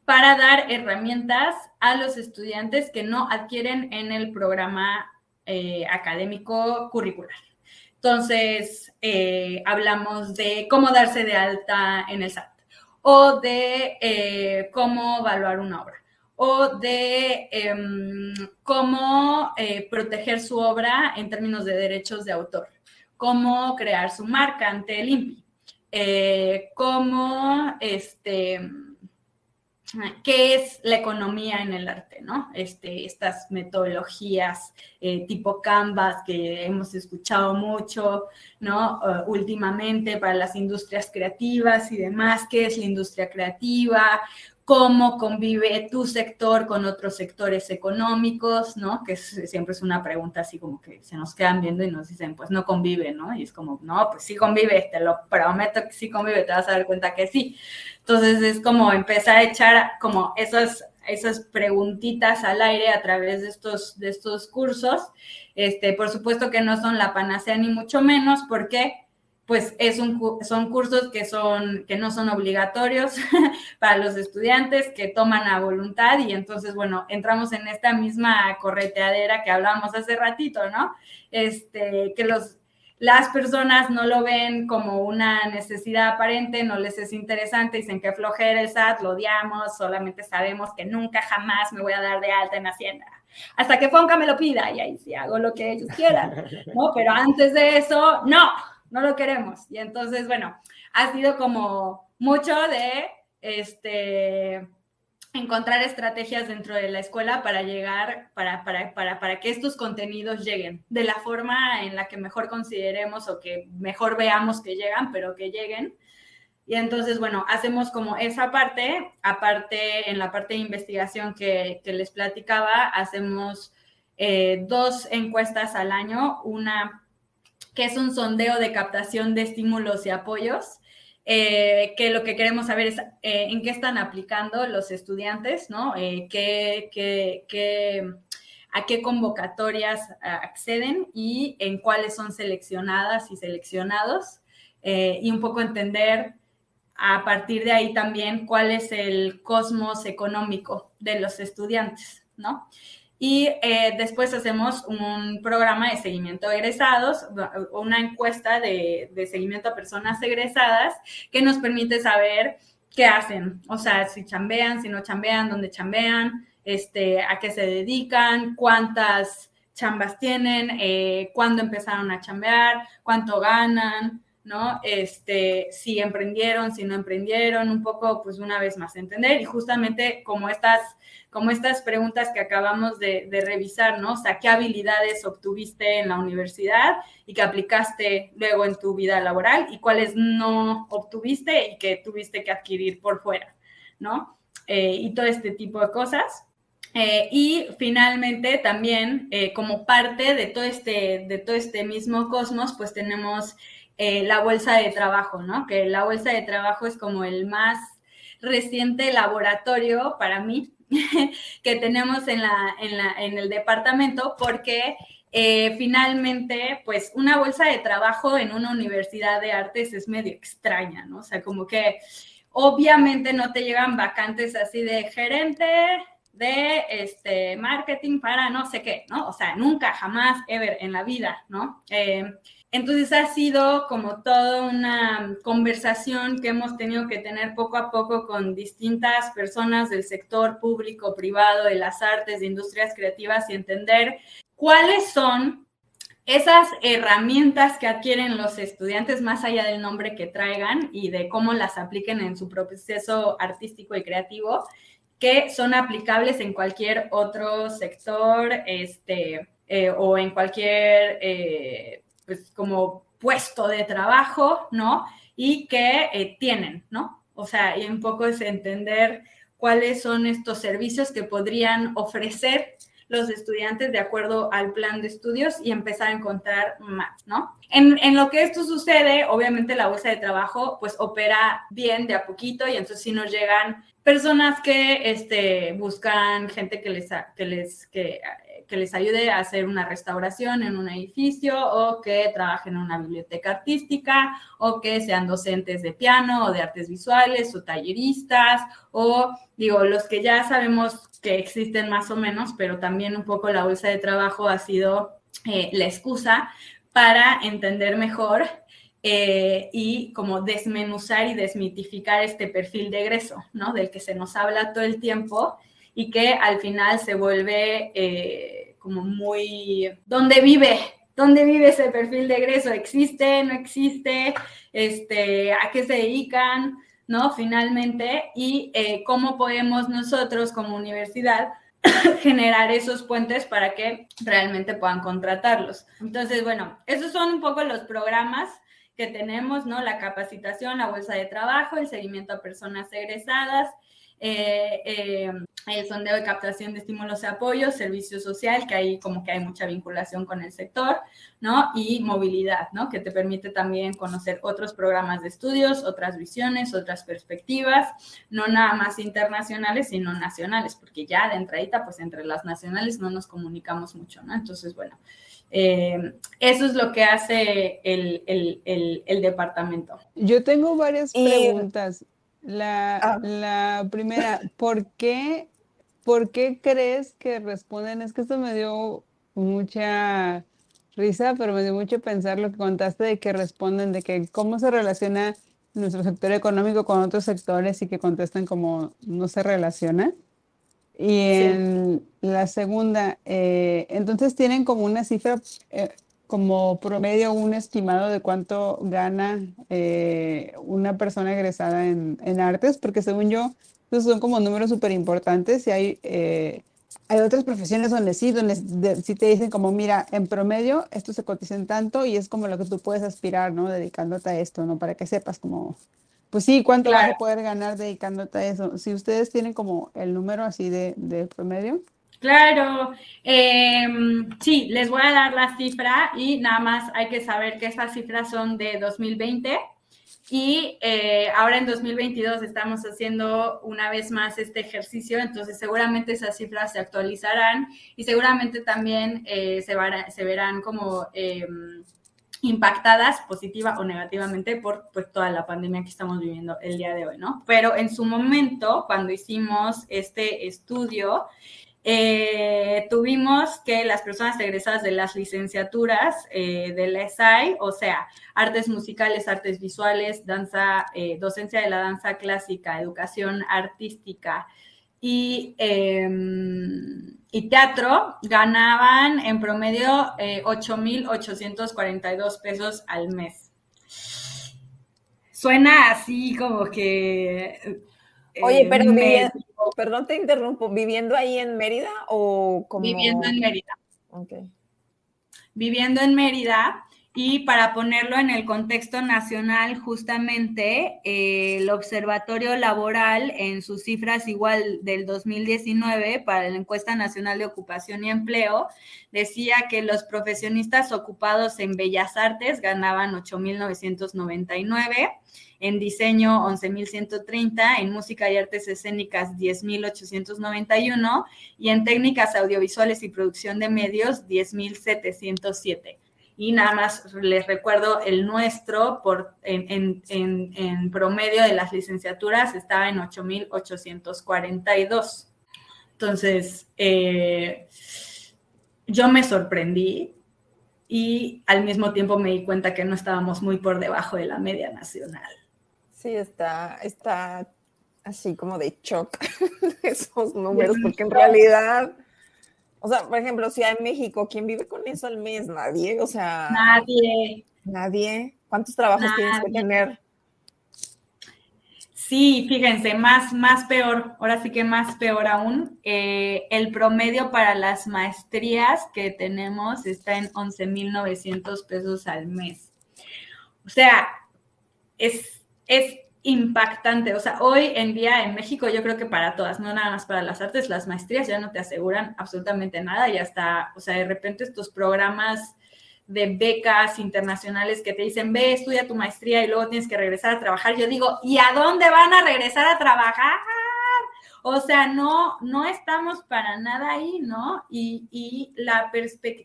para dar herramientas a los estudiantes que no adquieren en el programa académico curricular. Entonces, eh, hablamos de cómo darse de alta en el SAT, o de eh, cómo evaluar una obra, o de em, cómo eh, proteger su obra en términos de derechos de autor, cómo crear su marca ante el INPI, cómo este qué es la economía en el arte, ¿no? Este, estas metodologías eh, tipo Canvas que hemos escuchado mucho, ¿no? Uh, últimamente para las industrias creativas y demás, qué es la industria creativa, cómo convive tu sector con otros sectores económicos, ¿no? Que siempre es una pregunta así como que se nos quedan viendo y nos dicen, pues no convive, ¿no? Y es como, no, pues sí convive, te lo prometo que sí convive, te vas a dar cuenta que sí. Entonces es como empezar a echar como esos esas preguntitas al aire a través de estos, de estos cursos. Este, por supuesto que no son la panacea ni mucho menos, porque pues es un, son cursos que, son, que no son obligatorios para los estudiantes, que toman a voluntad y entonces, bueno, entramos en esta misma correteadera que hablábamos hace ratito, ¿no? Este, que los, las personas no lo ven como una necesidad aparente, no les es interesante, dicen que flojera el SAT, lo odiamos, solamente sabemos que nunca jamás me voy a dar de alta en Hacienda. Hasta que Fonca me lo pida y ahí sí hago lo que ellos quieran, ¿no? Pero antes de eso, no, no lo queremos. Y entonces, bueno, ha sido como mucho de este encontrar estrategias dentro de la escuela para llegar, para, para, para, para, que estos contenidos lleguen de la forma en la que mejor consideremos o que mejor veamos que llegan, pero que lleguen. Y entonces, bueno, hacemos como esa parte, aparte en la parte de investigación que, que les platicaba, hacemos eh, dos encuestas al año, una que es un sondeo de captación de estímulos y apoyos, eh, que lo que queremos saber es eh, en qué están aplicando los estudiantes, ¿no? Eh, a qué convocatorias acceden y en cuáles son seleccionadas y seleccionados, y un poco entender a partir de ahí también cuál es el cosmos económico de los estudiantes, ¿no? Y eh, después hacemos un programa de seguimiento de egresados, una encuesta de, de, seguimiento a personas egresadas que nos permite saber qué hacen, o sea, si chambean, si no chambean, dónde chambean, este, a qué se dedican, cuántas chambas tienen, eh, cuándo empezaron a chambear, cuánto ganan, ¿no? Este, si emprendieron, si no emprendieron, un poco, pues una vez más entender y justamente como estas como estas preguntas que acabamos de, revisar, ¿no? O sea, ¿qué habilidades obtuviste en la universidad y que aplicaste luego en tu vida laboral y cuáles no obtuviste y que tuviste que adquirir por fuera, ¿no? Eh, y todo este tipo de cosas. Eh, y finalmente también, eh, como parte de todo, este, de todo este mismo cosmos, pues tenemos la bolsa de trabajo, ¿no? Que la bolsa de trabajo es como el más reciente laboratorio para mí que tenemos en, la, en, la, en el departamento porque eh, finalmente, pues una bolsa de trabajo en una universidad de artes es medio extraña, ¿no? O sea, como que obviamente no te llegan vacantes así de gerente de este marketing para no sé qué, ¿no? O sea, nunca, jamás, ever en la vida, ¿no? Eh, entonces ha sido como toda una conversación que hemos tenido que tener poco a poco con distintas personas del sector público, privado, de las artes, de industrias creativas y entender cuáles son esas herramientas que adquieren los estudiantes más allá del nombre que traigan y de cómo las apliquen en su proceso artístico y creativo, que son aplicables en cualquier otro sector este, eh, o en cualquier... Eh, pues como puesto de trabajo, ¿no? Y que eh, tienen, ¿no? O sea, y un poco es entender cuáles son estos servicios que podrían ofrecer los estudiantes de acuerdo al plan de estudios y empezar a encontrar más, ¿no? En, en, lo que esto sucede, obviamente la bolsa de trabajo pues opera bien de a poquito y entonces si nos llegan personas que este, buscan gente que les, que les que que les ayude a hacer una restauración en un edificio o que trabajen en una biblioteca artística o que sean docentes de piano o de artes visuales o talleristas o digo, los que ya sabemos que existen más o menos, pero también un poco la bolsa de trabajo ha sido eh, la excusa para entender mejor eh, y como desmenuzar y desmitificar este perfil de egreso, ¿no? Del que se nos habla todo el tiempo y que al final se vuelve eh, como muy... ¿Dónde vive? ¿Dónde vive ese perfil de egreso? ¿Existe? ¿No existe? Este, ¿A qué se dedican? ¿No? Finalmente, y eh, cómo podemos nosotros como universidad generar esos puentes para que realmente puedan contratarlos. Entonces, bueno, esos son un poco los programas que tenemos, ¿no? La capacitación, la bolsa de trabajo, el seguimiento a personas egresadas, eh, eh, el sondeo de captación de estímulos de apoyo, servicio social, que ahí como que hay mucha vinculación con el sector, ¿no? Y movilidad, ¿no? Que te permite también conocer otros programas de estudios, otras visiones, otras perspectivas, no nada más internacionales, sino nacionales, porque ya de entradita, pues entre las nacionales no nos comunicamos mucho, ¿no? Entonces, bueno, eh, eso es lo que hace el, el, el, departamento. Yo tengo varias preguntas. La, ah. la, primera, ¿por qué, ¿por qué crees que responden? Es que esto me dio mucha risa, pero me dio mucho pensar lo que contaste de que responden, de que cómo se relaciona nuestro sector económico con otros sectores y que contestan como no se relaciona. Y en la segunda, eh, entonces tienen como una cifra, eh, como promedio, un estimado de cuánto gana eh, una persona egresada en, en, artes, porque según yo, esos son como números súper importantes y hay, hay otras profesiones donde sí, donde sí te dicen como, mira, en promedio esto se cotiza en tanto y es como lo que tú puedes aspirar, ¿no? Dedicándote a esto, ¿no? Para que sepas como pues sí, ¿cuánto vas a poder ganar dedicándote a eso? Si ustedes tienen como el número así de, promedio. Claro, em, sí, les voy a dar la cifra y nada más hay que saber que estas cifras son de 2020 y eh, ahora en 2022 estamos haciendo una vez más este ejercicio, entonces seguramente esas cifras se actualizarán y seguramente también eh, se, se, verán como em, impactadas positiva o negativamente por pues, toda la pandemia que estamos viviendo el día de hoy, ¿no? Pero en su momento, cuando hicimos este estudio, eh, tuvimos que las personas egresadas de las licenciaturas eh, de la ESAI, o sea, artes musicales, artes visuales, danza, eh, docencia de la danza clásica, educación artística y em, y teatro ganaban en promedio 8.842 eh, pesos al mes. Suena así como que... Oye, pero viviendo, perdón te interrumpo, ¿viviendo ahí en Mérida o como... Viviendo en Mérida. Ok. Viviendo en Mérida, y para ponerlo en el contexto nacional, justamente eh, el Observatorio Laboral, en sus cifras igual del 2019 para la encuesta nacional de ocupación y empleo, decía que los profesionistas ocupados en bellas artes ganaban 8.999 en diseño 11.130, en música y artes escénicas 10.891 y en técnicas audiovisuales y producción de medios 10.707 y nada más les recuerdo el nuestro por, en, en, en, promedio de las licenciaturas estaba en 8.842. Entonces, eh, yo me sorprendí y al mismo tiempo me di cuenta que no estábamos muy por debajo de la media nacional. Sí, está, está así como de shock esos números, porque en realidad o sea, por ejemplo, Ciudad de México, ¿quién vive con eso al mes? Nadie, o sea. Nadie. Nadie. ¿Cuántos trabajos tienes que tener? Sí, fíjense, más, más peor, ahora sí que más peor aún. Eh, el promedio para las maestrías que tenemos está en 11.900 pesos al mes. O sea, es, es impactante. O sea, hoy en día en México yo creo que para todas, no nada más para las artes, las maestrías ya no te aseguran absolutamente nada y hasta, o sea, de repente estos programas de becas internacionales que te dicen, ve, estudia tu maestría y luego tienes que regresar a trabajar. Yo digo, ¿y a dónde van a regresar a trabajar? O sea, no, no estamos para nada ahí, ¿no? Y, y la,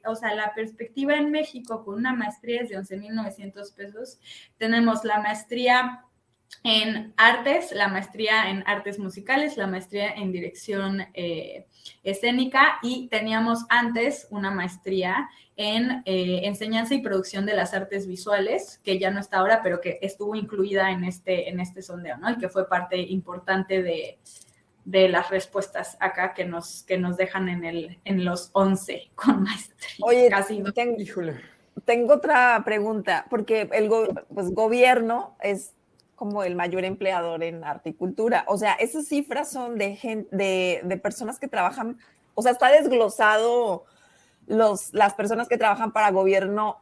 o sea, la perspectiva en México con una maestría es de 11.900 pesos. Tenemos la maestría en artes, la maestría en artes musicales, la maestría en dirección eh, escénica y teníamos antes una maestría en eh, enseñanza y producción de las artes visuales, que ya no está ahora, pero que estuvo incluida en este, en este sondeo, ¿no? Y que fue parte importante de, las respuestas acá que nos, que nos dejan en, el, en los 11 con maestría. Oye, casi tengo, tengo otra pregunta, porque el pues, gobierno es como el mayor empleador en arte y cultura. O sea, esas cifras son de, gente, de, personas que trabajan, o sea, está desglosado los, las personas que trabajan para gobierno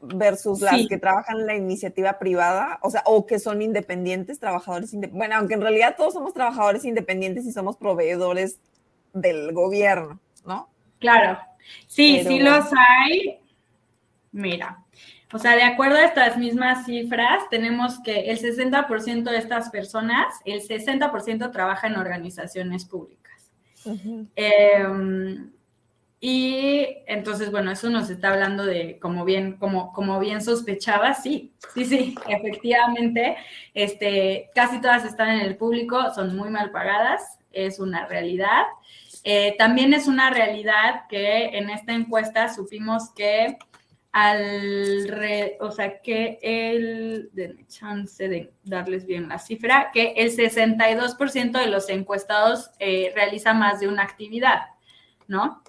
versus las que trabajan en la iniciativa privada, o sea, o que son independientes, trabajadores independientes. Bueno, aunque en realidad todos somos trabajadores independientes y somos proveedores del gobierno, ¿no? Claro, sí, sí los hay. Mira, o sea, de acuerdo a estas mismas cifras, tenemos que el 60% de estas personas, el 60% trabaja en organizaciones públicas. Em, y entonces, bueno, eso nos está hablando de, como bien, como, como bien sospechaba, sí, sí, sí, efectivamente, este, casi todas están en el público, son muy mal pagadas, es una realidad. Eh, también es una realidad que en esta encuesta supimos que al, o sea, que el, de chance de darles bien la cifra, que el 62% de los encuestados eh, realiza más de una actividad, ¿no?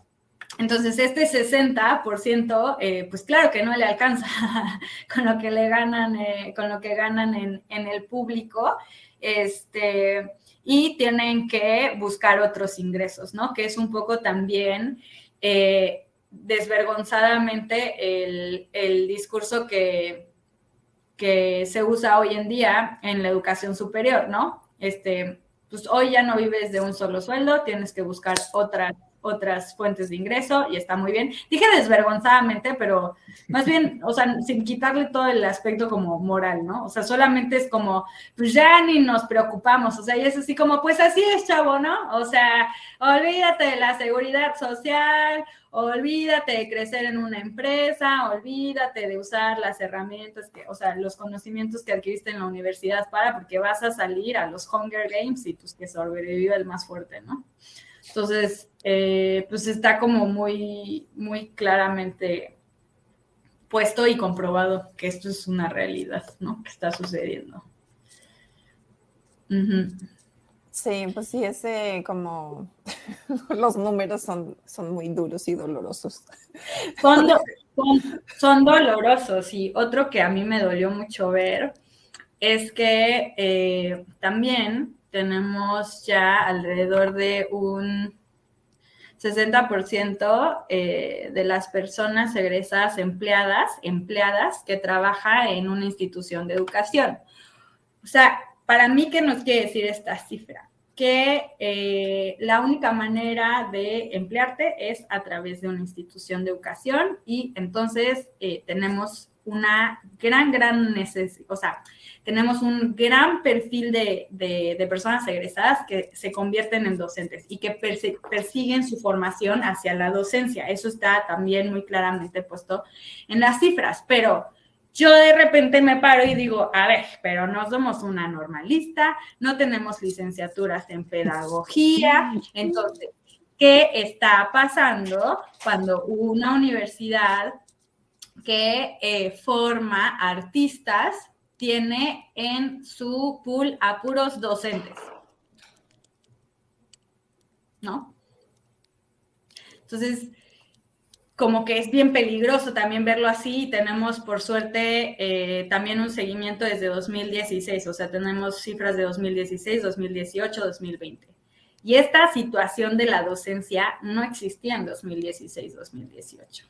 Entonces, este 60%, eh, pues claro que no le alcanza con lo que le ganan, eh, con lo que ganan en, en, el público, este, y tienen que buscar otros ingresos, ¿no? Que es un poco también eh, desvergonzadamente el, discurso que, que se usa hoy en día en la educación superior, ¿no? Este, pues hoy ya no vives de un solo sueldo, tienes que buscar otras otras fuentes de ingreso y está muy bien. Dije desvergonzadamente, pero más bien, o sea, sin quitarle todo el aspecto como moral, ¿no? O sea, solamente es como, pues ya ni nos preocupamos, o sea, y es así como, pues así es, chavo, ¿no? O sea, olvídate de la seguridad social, olvídate de crecer en una empresa, olvídate de usar las herramientas, que, o sea, los conocimientos que adquiriste en la universidad para, porque vas a salir a los Hunger Games y pues que sobrevive el más fuerte, ¿no? Entonces, eh, pues está como muy, muy claramente puesto y comprobado que esto es una realidad, ¿no? Que está sucediendo. Sí, pues sí, ese como los números son, son muy duros y dolorosos. Son, son, dolorosos y otro que a mí me dolió mucho ver es que eh, también tenemos ya alrededor de un 60% eh, de las personas egresadas empleadas, empleadas que trabaja en una institución de educación. O sea, para mí, ¿qué nos quiere decir esta cifra? Que eh, la única manera de emplearte es a través de una institución de educación y entonces eh, tenemos una gran, gran necesidad, o sea, tenemos un gran perfil de, personas egresadas que se convierten en docentes y que persiguen su formación hacia la docencia. Eso está también muy claramente puesto en las cifras, pero yo de repente me paro y digo, a ver, pero no somos una normalista, no tenemos licenciaturas en pedagogía, entonces, ¿qué está pasando cuando una universidad que eh, forma artistas tiene en su pool a puros docentes. ¿No? Entonces, como que es bien peligroso también verlo así. Tenemos, por suerte, eh, también un seguimiento desde 2016, o sea, tenemos cifras de 2016, 2018, 2020. Y esta situación de la docencia no existía en 2016, 2018.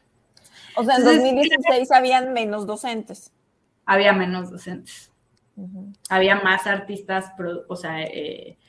O sea, en 2016 habían menos docentes había menos docentes. Había más artistas, o sea, eh,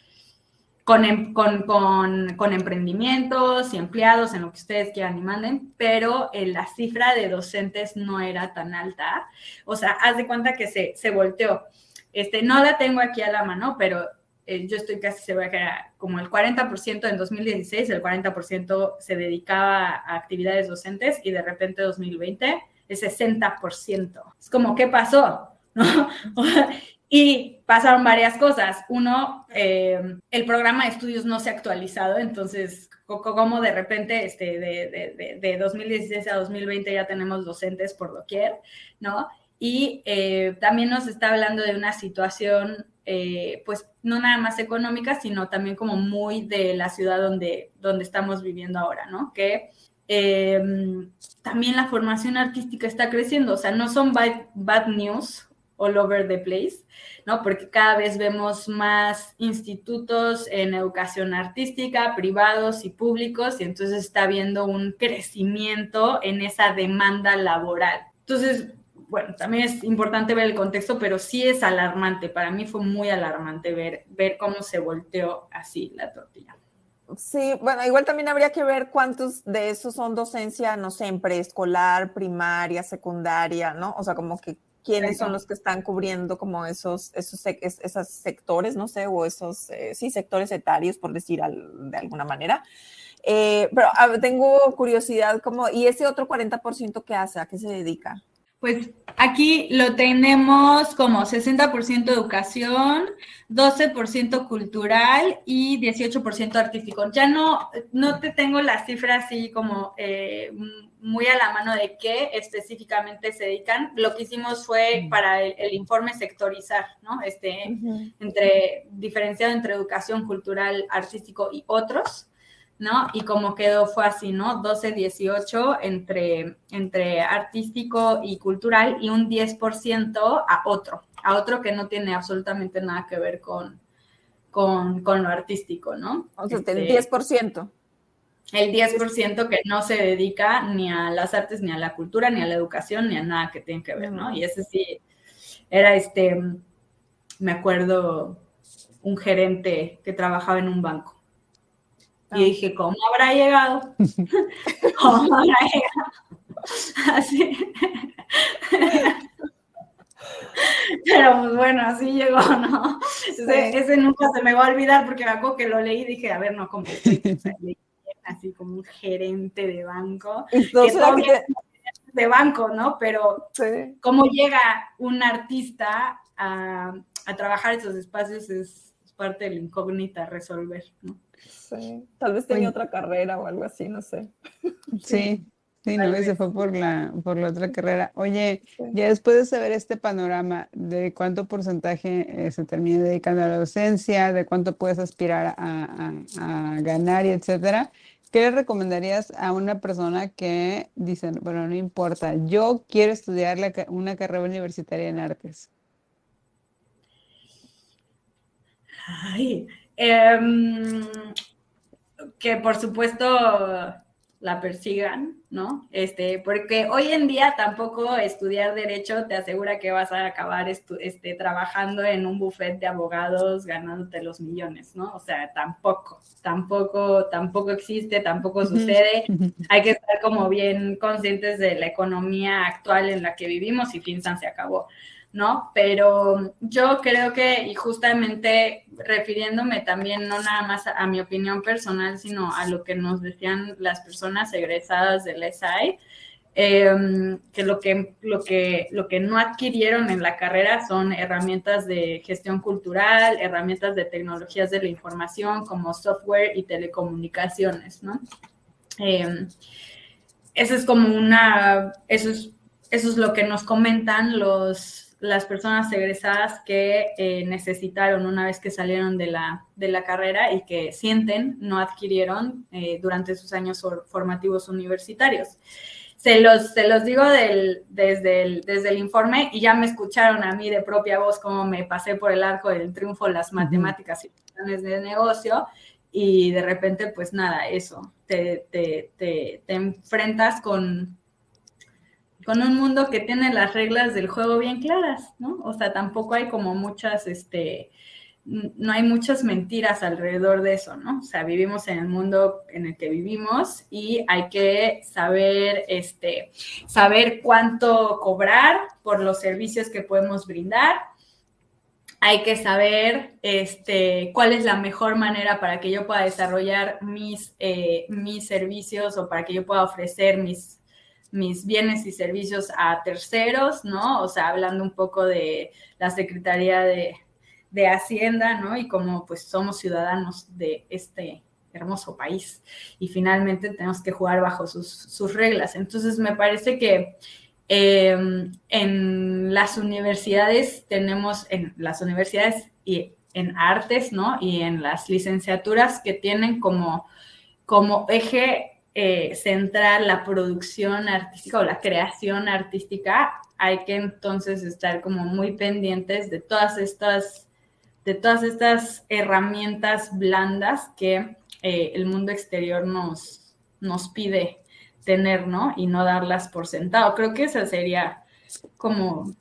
em, con, con, emprendimientos y empleados en lo que ustedes quieran y manden, pero eh, la cifra de docentes no era tan alta. O sea, haz de cuenta que se, se volteó. Este, no la tengo aquí a la mano, pero eh, yo estoy casi segura que era como el 40% en 2016, el 40% se dedicaba a actividades docentes y de repente 2020 el 60%. Es como, ¿qué pasó? y pasaron varias cosas. Uno, eh, el programa de estudios no se ha actualizado, entonces, como de repente este, de, de, 2016 a 2020 ya tenemos docentes por doquier, ¿no? Y eh, también nos está hablando de una situación, eh, pues, no nada más económica, sino también como muy de la ciudad donde, donde estamos viviendo ahora, ¿no? Que Em, también la formación artística está creciendo, o sea, no son bad, news all over the place, ¿no? Porque cada vez vemos más institutos en educación artística, privados y públicos, y entonces está habiendo un crecimiento en esa demanda laboral. Entonces, bueno, también es importante ver el contexto, pero sí es alarmante. Para mí fue muy alarmante ver, ver cómo se volteó así la tortilla. Sí, bueno, igual también habría que ver cuántos de esos son docencia, no sé, en preescolar, primaria, secundaria, ¿no? O sea, como que quiénes son los que están cubriendo como esos, esos, esos sectores, no sé, o esos, eh, sí, sectores etarios, por decir de alguna manera. Eh, pero tengo curiosidad, como, ¿y ese otro 40% qué hace? ¿A qué se dedica? Pues aquí lo tenemos como 60% educación, 12% cultural y 18% artístico. Ya no, no te tengo las cifras así como eh, muy a la mano de qué específicamente se dedican. Lo que hicimos fue para el, informe sectorizar, ¿no? Este, entre, diferenciado entre educación cultural, artístico y otros. ¿No? Y como quedó fue así, ¿no? 12-18 entre, entre artístico y cultural y un 10% a otro, a otro que no tiene absolutamente nada que ver con, con, lo artístico, ¿no? O sea, el 10%. Este, el 10% que no se dedica ni a las artes, ni a la cultura, ni a la educación, ni a nada que tenga que ver, ¿no? Y ese sí, era este, me acuerdo, un gerente que trabajaba en un banco y dije, ¿cómo habrá llegado? ¿Cómo habrá llegado? Así. Pero pues bueno, así llegó, ¿no? Ese, nunca se me va a olvidar porque me acuerdo que lo leí y dije, a ver, no, como así como un gerente de banco. de banco, ¿no? Pero cómo llega un artista a, a trabajar esos espacios es parte de la incógnita resolver, ¿no? Sí, tal vez tenía otra carrera o algo así, no sé. Sí, sí, no, se fue por la, por la otra carrera. Oye, ya después de saber este panorama de cuánto porcentaje eh, se termina dedicando a la docencia, de cuánto puedes aspirar a, ganar y etcétera, ¿qué le recomendarías a una persona que dice, bueno, no importa, yo quiero estudiar una carrera universitaria en artes? Ay, Em, que por supuesto la persigan, ¿no? Este, porque hoy en día tampoco estudiar derecho te asegura que vas a acabar este, trabajando en un buffet de abogados ganándote los millones, ¿no? O sea, tampoco, tampoco, tampoco existe, tampoco sucede. Hay que estar como bien conscientes de la economía actual en la que vivimos y piensan se acabó. ¿no? Pero yo creo que, y justamente refiriéndome también no nada más a, mi opinión personal, sino a lo que nos decían las personas egresadas del SI, em, que, lo que, lo, que, lo que no adquirieron en la carrera son herramientas de gestión cultural, herramientas de tecnologías de la información como software y telecomunicaciones, ¿no? Em, eso es como una, eso es, eso es lo que nos comentan los las personas egresadas que eh, necesitaron una vez que salieron de la, de la carrera y que sienten no adquirieron eh, durante sus años formativos universitarios. Se los, se los digo desde, el, desde el informe y ya me escucharon a mí de propia voz cómo me pasé por el arco del triunfo las matemáticas y planes de negocio y de repente pues nada, eso, te, te, te, te enfrentas con, con un mundo que tiene las reglas del juego bien claras, ¿no? O sea, tampoco hay como muchas, este, no hay muchas mentiras alrededor de eso, ¿no? O sea, vivimos en el mundo en el que vivimos y hay que saber, este, saber cuánto cobrar por los servicios que podemos brindar. Hay que saber este, cuál es la mejor manera para que yo pueda desarrollar mis, eh, mis servicios o para que yo pueda ofrecer mis mis bienes y servicios a terceros, ¿no? O sea, hablando un poco de la Secretaría de, Hacienda, ¿no? Y como pues somos ciudadanos de este hermoso país y finalmente tenemos que jugar bajo sus, reglas. Entonces, me parece que em, en las universidades tenemos, en las universidades y en artes, ¿no? Y en las licenciaturas que tienen como, como eje eh, central la producción artística o la creación artística, hay que entonces estar como muy pendientes de todas estas, de todas estas herramientas blandas que eh, el mundo exterior nos, nos pide tener, ¿no? Y no darlas por sentado. Creo que esa sería como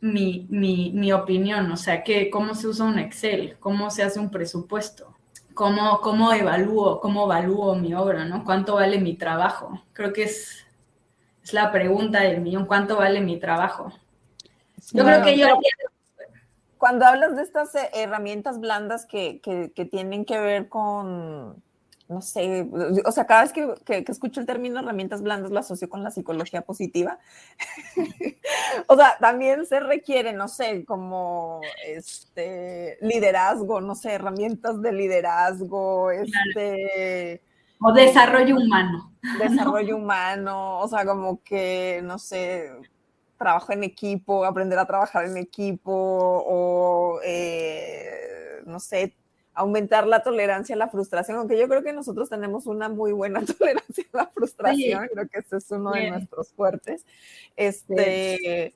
mi, mi, opinión, o sea, que cómo se usa un Excel, cómo se hace un presupuesto, cómo, cómo evalúo, cómo evalúo mi obra, ¿no? ¿Cuánto vale mi trabajo? Creo que es, es la pregunta del millón, ¿cuánto vale mi trabajo? Yo creo que yo... Cuando hablas de estas eh, herramientas blandas que, que tienen que ver con no sé, o sea, cada vez que, que, escucho el término herramientas blandas lo asocio con la psicología positiva. o sea, también se requiere, no sé, como este liderazgo, no sé, herramientas de liderazgo, este... O desarrollo humano. Desarrollo humano, o sea, como que, no sé, trabajo en equipo, aprender a trabajar en equipo, o, eh, no sé, aumentar la tolerancia a la frustración, aunque yo creo que nosotros tenemos una muy buena tolerancia a la frustración, creo que ese es uno de nuestros fuertes. Este,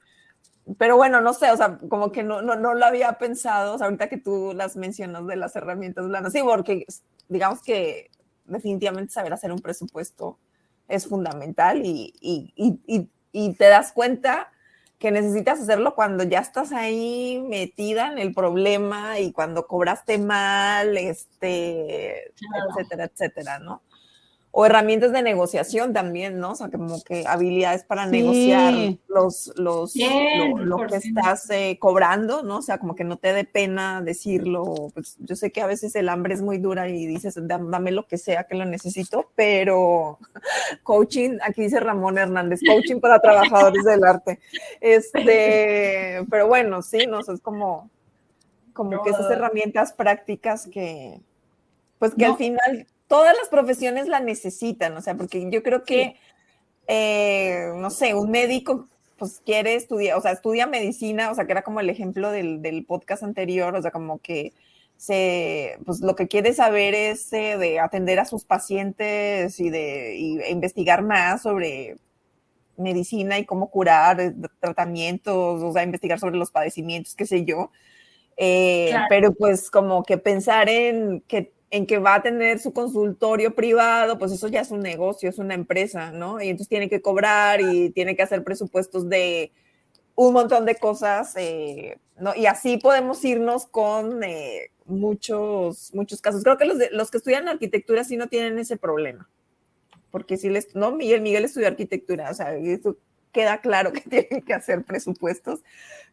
pero bueno, no sé, o sea, como que no, no, no lo había pensado, o sea, ahorita que tú las mencionas de las herramientas blandas, sí, porque digamos que definitivamente saber hacer un presupuesto es fundamental y, y, y, y te das cuenta que necesitas hacerlo cuando ya estás ahí metida en el problema y cuando cobraste mal, este, etcétera, etcétera, ¿no? O herramientas de negociación también, ¿no? O sea, como que habilidades para negociar los, los, lo, que estás eh, cobrando, ¿no? O sea, como que no te dé pena decirlo. Pues yo sé que a veces el hambre es muy dura y dices, dame lo que sea que lo necesito, pero coaching, aquí dice Ramón Hernández, coaching para trabajadores del arte. Este, pero bueno, sí, ¿no? O es como, como que esas herramientas prácticas que, pues que al final todas las profesiones la necesitan, o sea, porque yo creo que, eh, no sé, un médico pues quiere estudiar, o sea, estudia medicina, o sea, que era como el ejemplo del, podcast anterior, o sea, como que se, pues lo que quiere saber es eh, de atender a sus pacientes y de investigar más sobre medicina y cómo curar eh, tratamientos, o sea, investigar sobre los padecimientos, qué sé yo. Pero pues como que pensar en que en que va a tener su consultorio privado, pues eso ya es un negocio, es una empresa, ¿no? Y entonces tiene que cobrar y tiene que hacer presupuestos de un montón de cosas, eh, ¿no? Y así podemos irnos con eh, muchos, muchos casos. Creo que los, los que estudian arquitectura sí no tienen ese problema, porque si les, no, Miguel, Miguel estudió arquitectura, o sea, queda claro que tienen que hacer presupuestos,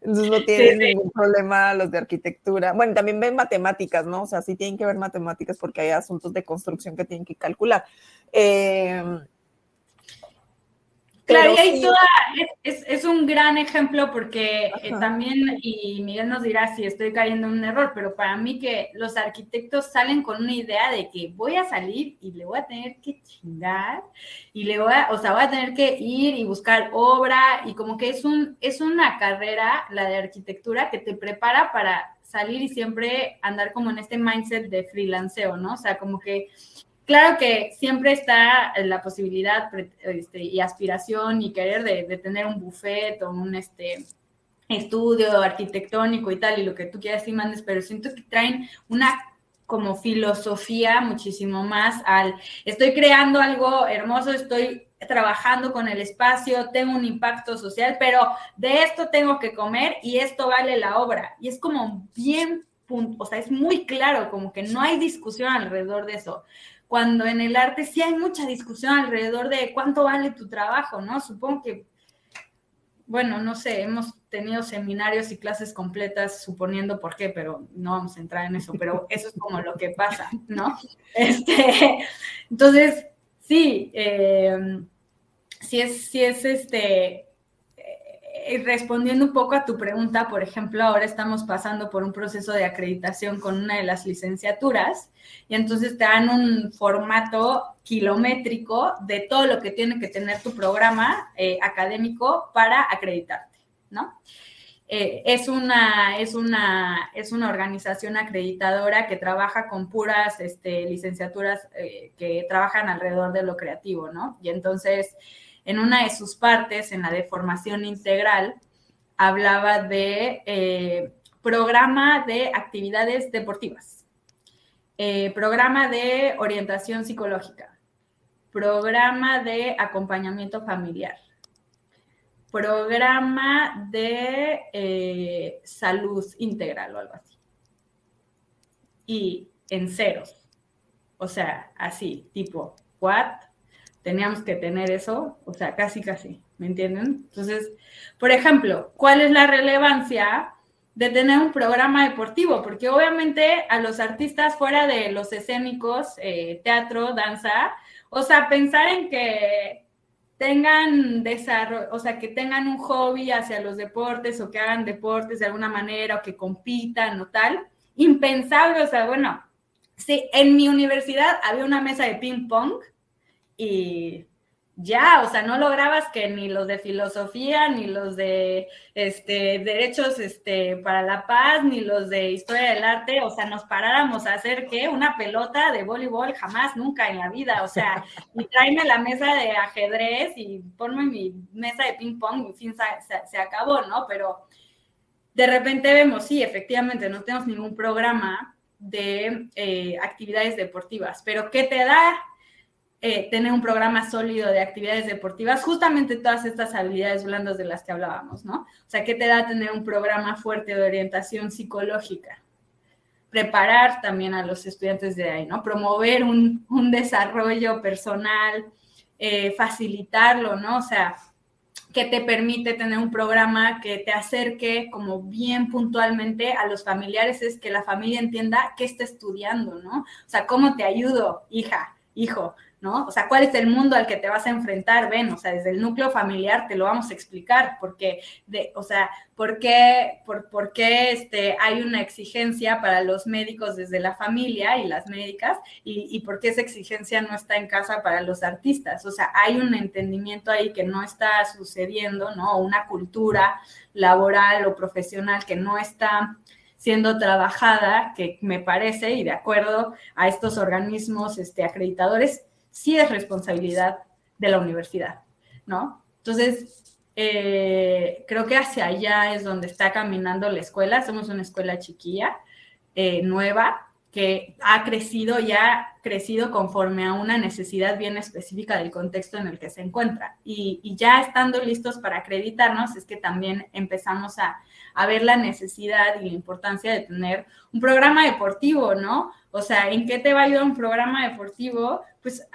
entonces no tienen ningún problema los de arquitectura. Bueno, también ven matemáticas, ¿no? O sea, sí tienen que ver matemáticas porque hay asuntos de construcción que tienen que calcular. Eh, Claro, y ahí toda, es, un gran ejemplo porque eh, también, y Miguel nos dirá si estoy cayendo en un error, pero para mí que los arquitectos salen con una idea de que voy a salir y le voy a tener que chingar, y le voy a, o sea, voy a tener que ir y buscar obra, y como que es, un, es una carrera, la de arquitectura, que te prepara para salir y siempre andar como en este mindset de freelanceo, ¿no? O sea, como que Claro que siempre está la posibilidad este, y aspiración y querer de, tener un buffet o un este, estudio arquitectónico y tal, y lo que tú quieras y mandes, pero siento que traen una como filosofía muchísimo más al, estoy creando algo hermoso, estoy trabajando con el espacio, tengo un impacto social, pero de esto tengo que comer y esto vale la obra. Y es como bien, o sea, es muy claro, como que no hay discusión alrededor de eso cuando en el arte sí hay mucha discusión alrededor de cuánto vale tu trabajo, ¿no? Supongo que, bueno, no sé, hemos tenido seminarios y clases completas suponiendo por qué, pero no vamos a entrar en eso, pero eso es como lo que pasa, ¿no? Este, entonces, sí, eh, sí es, sí es este, eh, respondiendo un poco a tu pregunta, por ejemplo, ahora estamos pasando por un proceso de acreditación con una de las licenciaturas y entonces te dan un formato kilométrico de todo lo que tiene que tener tu programa eh, académico para acreditarte, ¿no? Eh, es, una, es, una, es una organización acreditadora que trabaja con puras este, licenciaturas que trabajan alrededor de lo creativo, ¿no? Y entonces en una de sus partes, en la de formación integral, hablaba de eh, programa de actividades deportivas, eh, programa de orientación psicológica, programa de acompañamiento familiar, programa de eh, salud integral o algo así. Y en ceros. O sea, así, tipo, ¿what? Teníamos que tener eso, o sea, casi, casi, ¿me entienden? Entonces, por ejemplo, ¿cuál es la relevancia de tener un programa deportivo? Porque obviamente a los artistas fuera de los escénicos, eh, teatro, danza, o sea, pensar en que tengan desarrollo, o sea, que tengan un hobby hacia los deportes o que hagan deportes de alguna manera o que compitan o tal, impensable, o sea, bueno, sí, en mi universidad había una mesa de ping pong y ya, o sea, no lograbas que ni los de filosofía, ni los de este, derechos este, para la paz, ni los de historia del arte, o sea, nos paráramos a hacer que una pelota de voleibol jamás, nunca en la vida, o sea, y tráeme la mesa de ajedrez y ponme mi mesa de ping pong, y fin, se, se acabó, ¿no? Pero de repente vemos, sí, efectivamente, no tenemos ningún programa de eh, actividades deportivas, pero ¿qué te da eh, tener un programa sólido de actividades deportivas, justamente todas estas habilidades blandas de las que hablábamos, ¿no? O sea, ¿qué te da tener un programa fuerte de orientación psicológica? Preparar también a los estudiantes de ahí, ¿no? Promover un, desarrollo personal, eh, facilitarlo, ¿no? O sea, que te permite tener un programa que te acerque como bien puntualmente a los familiares, es que la familia entienda qué está estudiando, ¿no? O sea, ¿cómo te ayudo, hija, hijo? O sea, ¿cuál es el mundo al que te vas a enfrentar? Ven, o sea, desde el núcleo familiar te lo vamos a explicar, porque, o sea, ¿por qué, por, por qué este, hay una exigencia para los médicos desde la familia y las médicas y, y por qué esa exigencia no está en casa para los artistas? O sea, hay un entendimiento ahí que no está sucediendo, ¿no? Una cultura laboral o profesional que no está siendo trabajada, que me parece, y de acuerdo a estos organismos este, acreditadores, sí es responsabilidad de la universidad, ¿no? Entonces, eh, creo que hacia allá es donde está caminando la escuela. Somos una escuela chiquilla, eh, nueva, que ha crecido y ha crecido conforme a una necesidad bien específica del contexto en el que se encuentra. Y, ya estando listos para acreditarnos, es que también empezamos a, a, ver la necesidad y la importancia de tener un programa deportivo, ¿no? O sea, ¿en qué te va a ayudar un programa deportivo? Pues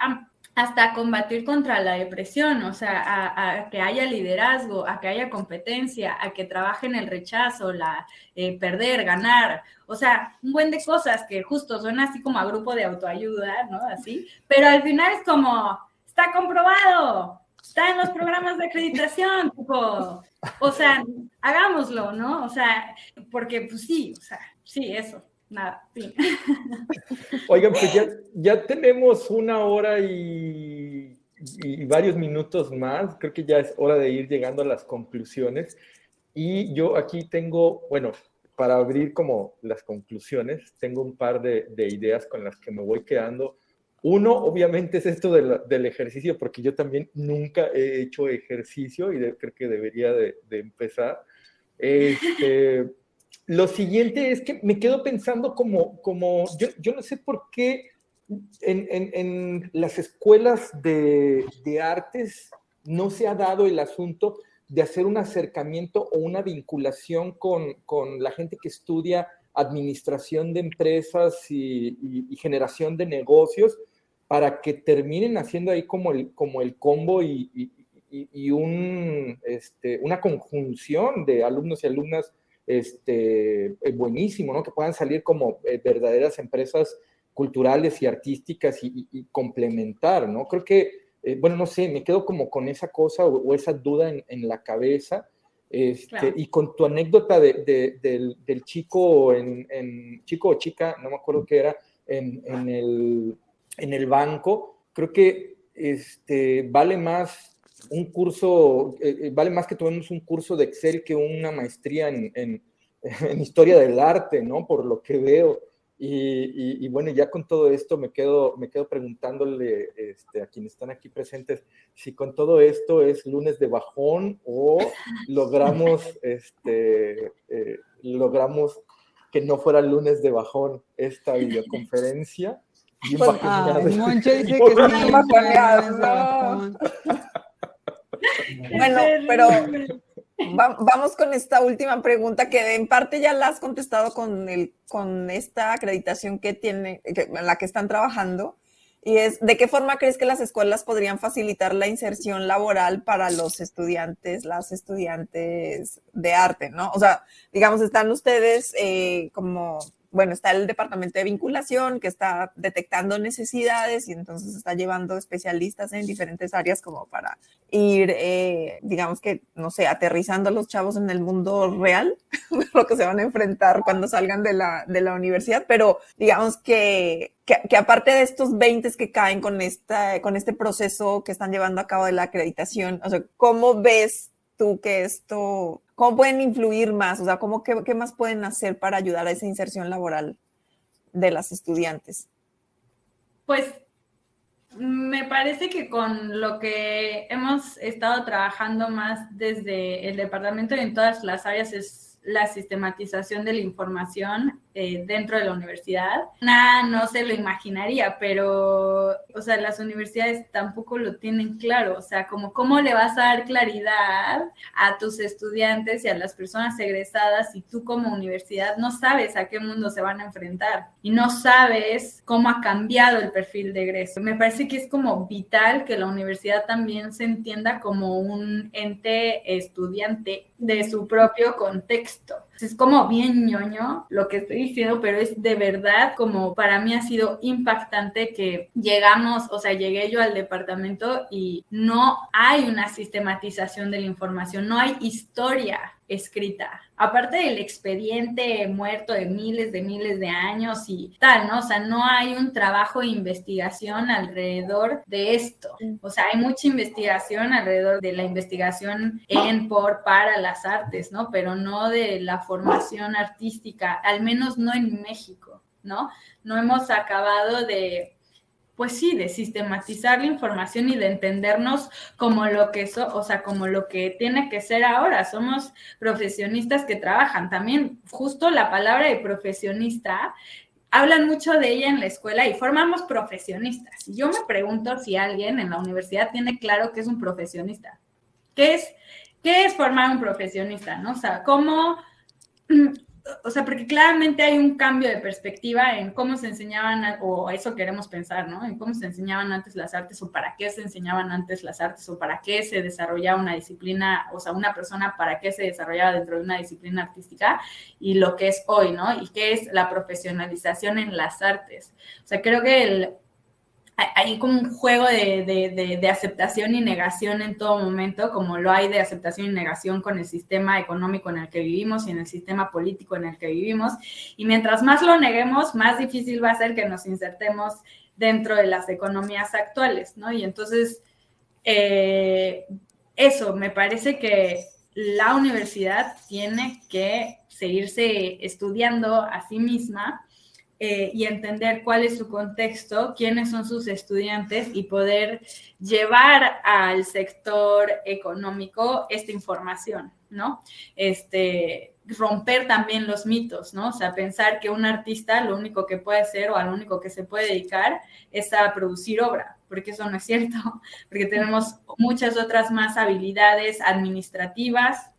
hasta combatir contra la depresión, o sea, a, que haya liderazgo, a que haya competencia, a que trabajen el rechazo, la eh, perder, ganar, o sea, un buen de cosas que justo son así como a grupo de autoayuda, ¿no? Así, pero al final es como, está comprobado, está en los programas de acreditación, tipo, o sea, hagámoslo, ¿no? O sea, porque pues sí, o sea, sí, eso nada, sí. Oigan, pues ya, tenemos una hora y, varios minutos más. Creo que ya es hora de ir llegando a las conclusiones. Y yo aquí tengo, bueno, para abrir como las conclusiones, tengo un par de, ideas con las que me voy quedando. Uno, obviamente, es esto del ejercicio, porque yo también nunca he hecho ejercicio y creo que debería de, de empezar. Este, lo siguiente es que me quedo pensando como, como yo, no sé por qué en, en, las escuelas de, de, artes no se ha dado el asunto de hacer un acercamiento o una vinculación con, con la gente que estudia administración de empresas y, y, generación de negocios para que terminen haciendo ahí como el, como el combo y, y un, este, una conjunción de alumnos y alumnas este, eh, buenísimo, ¿no? Que puedan salir como eh, verdaderas empresas culturales y artísticas y, complementar, ¿no? Creo que, eh, bueno, no sé, me quedo como con esa cosa o, esa duda en, la cabeza. Este, Y con tu anécdota de, del, chico, en, chico o chica, no me acuerdo qué era, en, el, banco, creo que este, vale más un curso, eh, eh, vale más que tomemos un curso de Excel que una maestría en, en, historia del arte, ¿no? Por lo que veo. Y, y, bueno, ya con todo esto me quedo, me quedo preguntándole este, a quienes están aquí presentes si con todo esto es lunes de bajón o logramos, este, eh, logramos que no fuera lunes de bajón esta videoconferencia. Moncho dice que sí, Bueno, pero vamos con esta última pregunta que en parte ya la has contestado con, el, con esta acreditación que tiene, en la que están trabajando. Y es, ¿de qué forma crees que las escuelas podrían facilitar la inserción laboral para los estudiantes, las estudiantes de arte, ¿no? O sea, digamos, están ustedes eh, como bueno, está el departamento de vinculación que está detectando necesidades y entonces está llevando especialistas en diferentes áreas como para ir, eh, digamos que, no sé, aterrizando a los chavos en el mundo real, lo que se van a enfrentar cuando salgan de la, de la universidad, pero digamos que, que, aparte de estos 20 que caen con, esta, con este proceso que están llevando a cabo de la acreditación, o sea, ¿cómo ves tú que esto, cómo pueden influir más? O sea, ¿cómo, qué, más pueden hacer para ayudar a esa inserción laboral de las estudiantes? Pues me parece que con lo que hemos estado trabajando más desde el departamento y en todas las áreas es la sistematización de la información eh, dentro de la universidad. Nada, no se lo imaginaría, pero, o sea, las universidades tampoco lo tienen claro. O sea, como cómo le vas a dar claridad a tus estudiantes y a las personas egresadas si tú como universidad no sabes a qué mundo se van a enfrentar y no sabes cómo ha cambiado el perfil de egreso. Me parece que es como vital que la universidad también se entienda como un ente estudiante de su propio contexto contexto. Es como bien ñoño lo que estoy diciendo, pero es de verdad como para mí ha sido impactante que llegamos, o sea, llegué yo al departamento y no hay una sistematización de la información, no hay historia escrita. Aparte del expediente muerto de miles de miles de años y tal, ¿no? O sea, no hay un trabajo de investigación alrededor de esto. O sea, hay mucha investigación alrededor de la investigación en, por, para las artes, ¿no? Pero no de la formación artística, al menos no en México, ¿no? No hemos acabado de pues sí, de sistematizar la información y de entendernos como lo que eso, o sea, como lo que tiene que ser ahora. Somos profesionistas que trabajan. También justo la palabra de profesionista hablan mucho de ella en la escuela y formamos profesionistas. Yo me pregunto si alguien en la universidad tiene claro que es un profesionista. ¿Qué es, qué es formar un profesionista? ¿no? O sea, cómo o sea, porque claramente hay un cambio de perspectiva en cómo se enseñaban, o eso queremos pensar, ¿no? En cómo se enseñaban antes las artes, o para qué se enseñaban antes las artes, o para qué se desarrollaba una disciplina, o sea, una persona para qué se desarrollaba dentro de una disciplina artística, y lo que es hoy, ¿no? Y qué es la profesionalización en las artes. O sea, creo que el, hay como un juego de, aceptación y negación en todo momento, como lo hay de aceptación y negación con el sistema económico en el que vivimos y en el sistema político en el que vivimos. Y mientras más lo neguemos, más difícil va a ser que nos insertemos dentro de las economías actuales, ¿no? Y entonces, eh, eso, me parece que la universidad tiene que seguirse estudiando a sí misma eh, y entender cuál es su contexto, quiénes son sus estudiantes y poder llevar al sector económico esta información, ¿no? Este, romper también los mitos, ¿no? O sea, pensar que un artista lo único que puede hacer o a lo único que se puede dedicar es a producir obra, porque eso no es cierto, porque tenemos muchas otras más habilidades administrativas,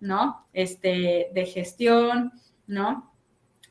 ¿no? Este, de gestión, ¿no?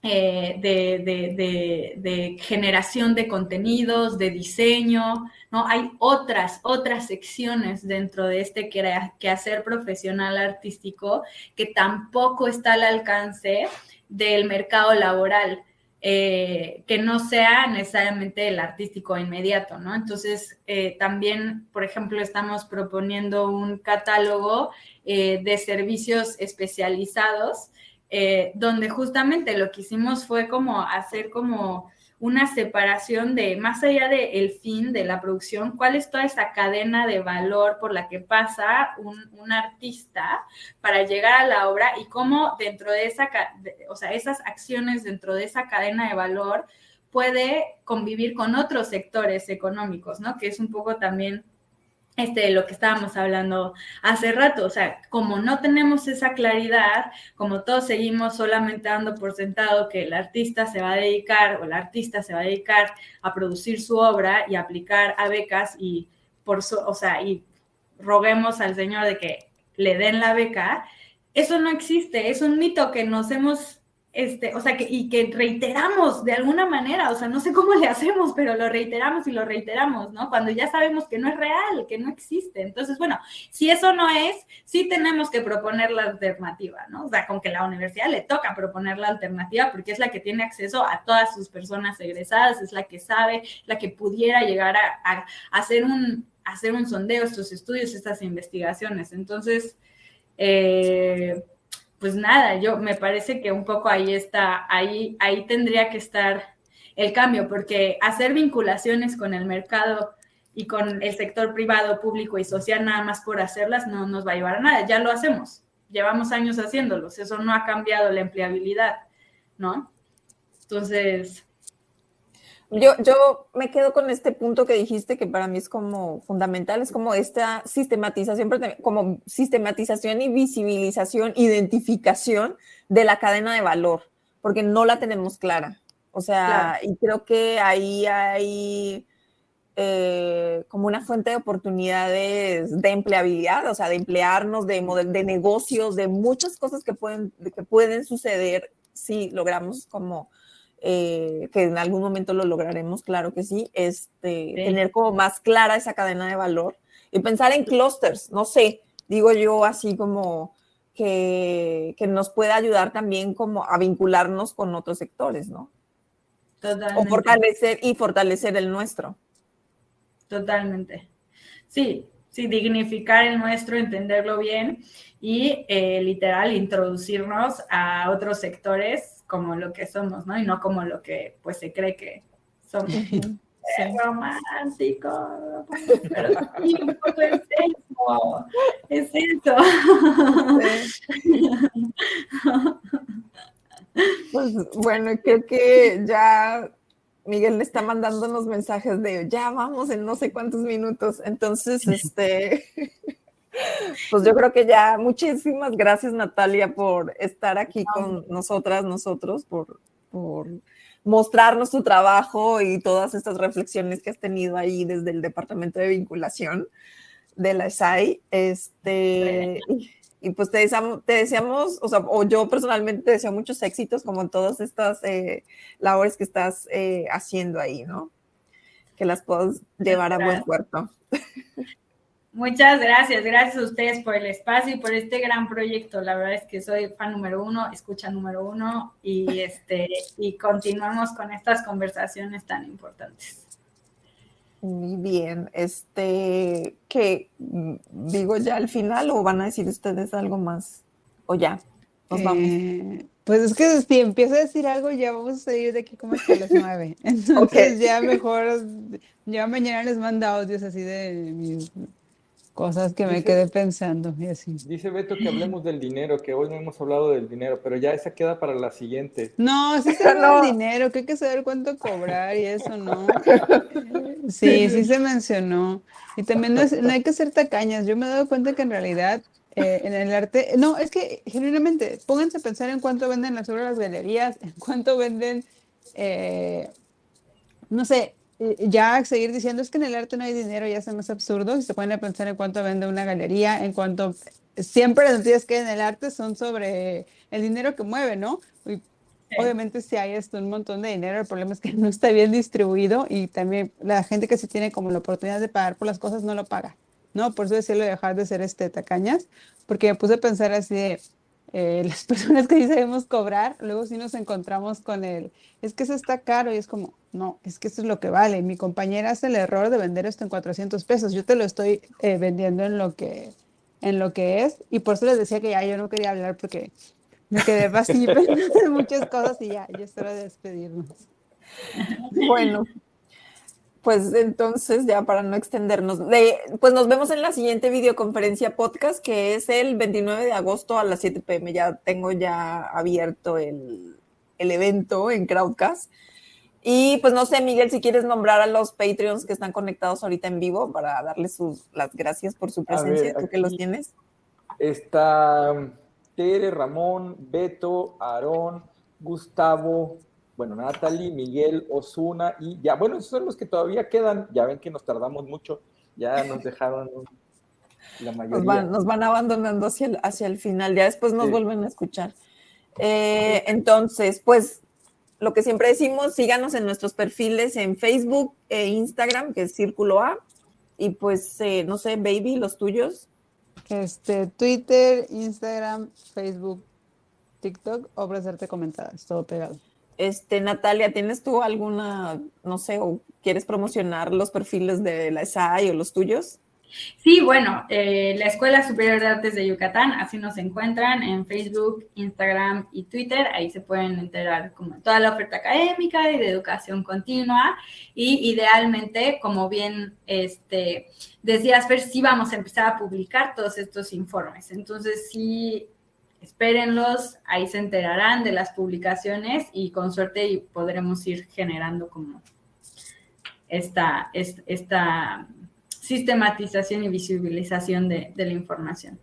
Eh, de, generación de contenidos, de diseño, ¿no? Hay otras, otras secciones dentro de este quehacer profesional artístico que tampoco está al alcance del mercado laboral. Eh, que no sea necesariamente el artístico inmediato, ¿no? Entonces, eh, también, por ejemplo, estamos proponiendo un catálogo de servicios especializados eh, donde justamente lo que hicimos fue como hacer como una separación de más allá del fin de la producción, cuál es toda esa cadena de valor por la que pasa un, artista para llegar a la obra y cómo dentro de esa, o sea, esas acciones dentro de esa cadena de valor puede convivir con otros sectores económicos, ¿no? Que es un poco también este, lo que estábamos hablando hace rato. O sea, como no tenemos esa claridad, como todos seguimos solamente dando por sentado que el artista se va a dedicar o el artista se va a dedicar a producir su obra y aplicar a becas y por o sea, y roguemos al Señor de que le den la beca, eso no existe, es un mito que nos hemos este, o sea, que, y que reiteramos de alguna manera, o sea, no sé cómo le hacemos, pero lo reiteramos y lo reiteramos, ¿no? Cuando ya sabemos que no es real, que no existe. Entonces, bueno, si eso no es, sí tenemos que proponer la alternativa, ¿no? O sea, con que la universidad le toca proponer la alternativa porque es la que tiene acceso a todas sus personas egresadas, es la que sabe, la que pudiera llegar a, hacer, un, hacer un sondeo, estos estudios, estas investigaciones. Entonces, eh, pues nada, yo me parece que un poco ahí está, ahí, ahí tendría que estar el cambio, porque hacer vinculaciones con el mercado y con el sector privado, público y social nada más por hacerlas no nos va a llevar a nada, ya lo hacemos, llevamos años haciéndolos, eso no ha cambiado la empleabilidad, ¿no? Entonces, yo, yo me quedo con este punto que dijiste que para mí es como fundamental, es como esta sistematización, como sistematización y visibilización, identificación de la cadena de valor, porque no la tenemos clara. O sea, y creo que ahí hay eh, como una fuente de oportunidades de empleabilidad, o sea, de emplearnos, de, de negocios, de muchas cosas que pueden, que pueden suceder si logramos como eh, que en algún momento lo lograremos, claro que sí, este, tener como más clara esa cadena de valor y pensar en clusters, no sé, digo yo así como que, que nos pueda ayudar también como a vincularnos con otros sectores, ¿no? Totalmente. O fortalecer y fortalecer el nuestro. Totalmente. Sí, sí, dignificar el nuestro, entenderlo bien y eh, literal introducirnos a otros sectores como lo que somos, ¿no? Y no como lo que pues se cree que somos. Es romántico, pero sí, un poco es eso, es eso. Pues bueno, creo que ya Miguel le está mandando unos mensajes de ya vamos en no sé cuántos minutos, entonces este pues yo creo que ya muchísimas gracias Natalia por estar aquí con nosotras, nosotros, por, por mostrarnos tu trabajo y todas estas reflexiones que has tenido ahí desde el Departamento de Vinculación de la SAI. Este, y, pues te deseamos, te deseamos, o sea, o yo personalmente te deseo muchos éxitos como en todas estas eh, labores que estás eh, haciendo ahí, ¿no? Que las puedas llevar a buen puerto. Muchas gracias, gracias a ustedes por el espacio y por este gran proyecto. La verdad es que soy fan número uno, escucha número uno y este y continuamos con estas conversaciones tan importantes. Muy bien, este, ¿qué digo ya al final o van a decir ustedes algo más? O ya, nos vamos. Eh, pues es que si empiezo a decir algo, ya vamos a salir de aquí como que las nueve. Entonces ya mejor, ya mañana les mando audios así de mis Cosas que me quedé pensando y así. Dice Beto que hablemos del dinero, que hoy no hemos hablado del dinero, pero ya esa queda para la siguiente. No, sí se habla del dinero, que hay que saber cuánto cobrar y eso, ¿no? Sí, sí se mencionó. Y también no, no hay que ser tacañas. Yo me he dado cuenta que en realidad eh, en el arte, no, es que genuinamente, pónganse a pensar en cuánto venden las obras las galerías, en cuánto venden, eh, no sé, ya seguir diciendo es que en el arte no hay dinero ya es más absurdo. Si se pueden pensar en cuánto vende una galería, en cuanto siempre las noticias que hay en el arte son sobre el dinero que mueve, ¿no? obviamente si hay esto un montón de dinero, el problema es que no está bien distribuido y también la gente que sí tiene como la oportunidad de pagar por las cosas no lo paga, ¿no? Por eso decirlo dejar de ser este tacañas, porque me puse a pensar así de, eh, las personas que sí sabemos cobrar, luego sí nos encontramos con el, es que eso está caro y es como, no, es que eso es lo que vale. Mi compañera hace el error de vender esto en 400 pesos, yo te lo estoy eh, vendiendo en lo, que, en lo que es y por eso les decía que ya yo no quería hablar porque me quedé así pensando en muchas cosas y ya, ya es hora de despedirnos. Bueno, pues entonces ya para no extendernos, pues nos vemos en la siguiente videoconferencia podcast que es el 29 de agosto a las 7 pm. Ya tengo ya abierto el, evento en Crowdcast. Y pues no sé, Miguel, si quieres nombrar a los Patreons que están conectados ahorita en vivo para darles sus, las gracias por su presencia, tú que los tienes. Está Tere, Ramón, Beto, Aarón, Gustavo, bueno, Natalie, Miguel, Osuna y ya, bueno, esos son los que todavía quedan. Ya ven que nos tardamos mucho, ya nos dejaron La mayoría. Nos van, nos van abandonando hacia el, hacia el final, ya después nos vuelven a escuchar. Eh, entonces, pues lo que siempre decimos, síganos en nuestros perfiles en Facebook e Instagram, que es Círculo A. Y pues, eh, no sé, baby, los tuyos. Este, Twitter, Instagram, Facebook, TikTok, obras de arte comentadas, todo pegado. Este, Natalia, ¿tienes tú alguna, no sé, o quieres promocionar los perfiles de la SAI o los tuyos? Sí, bueno, eh, la Escuela Superior de Artes de Yucatán, así nos encuentran en Facebook, Instagram y Twitter. Ahí se pueden enterar como toda la oferta académica y de educación continua. Y idealmente, como bien este, decías, sí vamos a empezar a publicar todos estos informes. Entonces, sí, espérenlos, ahí se enterarán de las publicaciones y con suerte podremos ir generando como esta, esta sistematización y visibilización de, la información.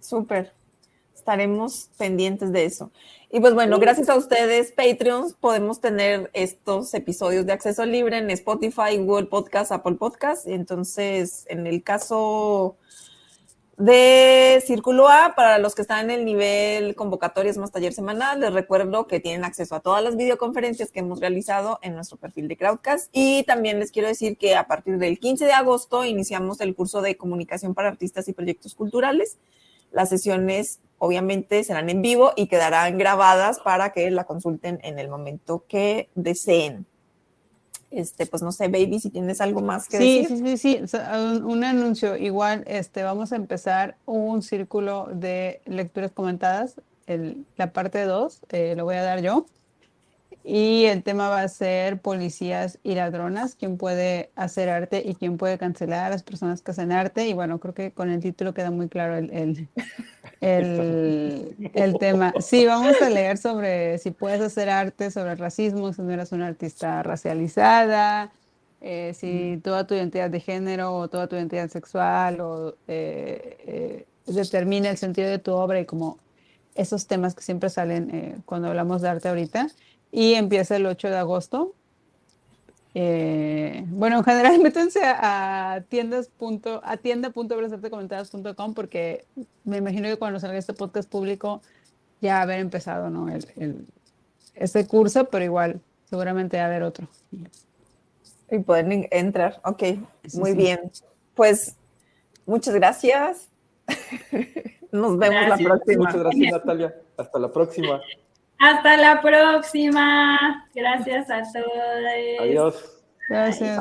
Súper. Estaremos pendientes de eso. Y pues bueno, gracias a ustedes, Patreons, podemos tener estos episodios de acceso libre en Spotify, Google Podcast, Apple Podcast. Entonces, en el caso de Círculo A, para los que están en el nivel convocatorias más taller semanal, les recuerdo que tienen acceso a todas las videoconferencias que hemos realizado en nuestro perfil de Crowdcast y también les quiero decir que a partir del 15 de agosto iniciamos el curso de comunicación para artistas y proyectos culturales. Las sesiones obviamente serán en vivo y quedarán grabadas para que la consulten en el momento que deseen. Este, pues no sé, baby, si tienes algo más que decir. Sí, sí, sí, un, anuncio. Igual, este, vamos a empezar un círculo de lecturas comentadas, el, la parte 2, eh, lo voy a dar yo. Y el tema va a ser policías y ladronas, quién puede hacer arte y quién puede cancelar a las personas que hacen arte. Y bueno, creo que con el título queda muy claro el, el, el, tema. Sí, vamos a leer sobre si puedes hacer arte, sobre el racismo, si no eres una artista racializada, eh, si toda tu identidad de género o toda tu identidad sexual o, eh, eh, determina el sentido de tu obra y como esos temas que siempre salen cuando hablamos de arte ahorita y empieza el 8 de agosto. Eh, bueno, en general métanse a, tiendas a tienda.abrazartecomentadas.com porque me imagino que cuando salga este podcast público ya haber empezado ¿no? el, este curso, pero igual seguramente va a haber otro. Y pueden entrar, ok, muy bien. Pues muchas gracias. Nos vemos la próxima. Muchas gracias, Natalia. Hasta la próxima. Hasta la próxima. Gracias a todos. Adiós. Gracias.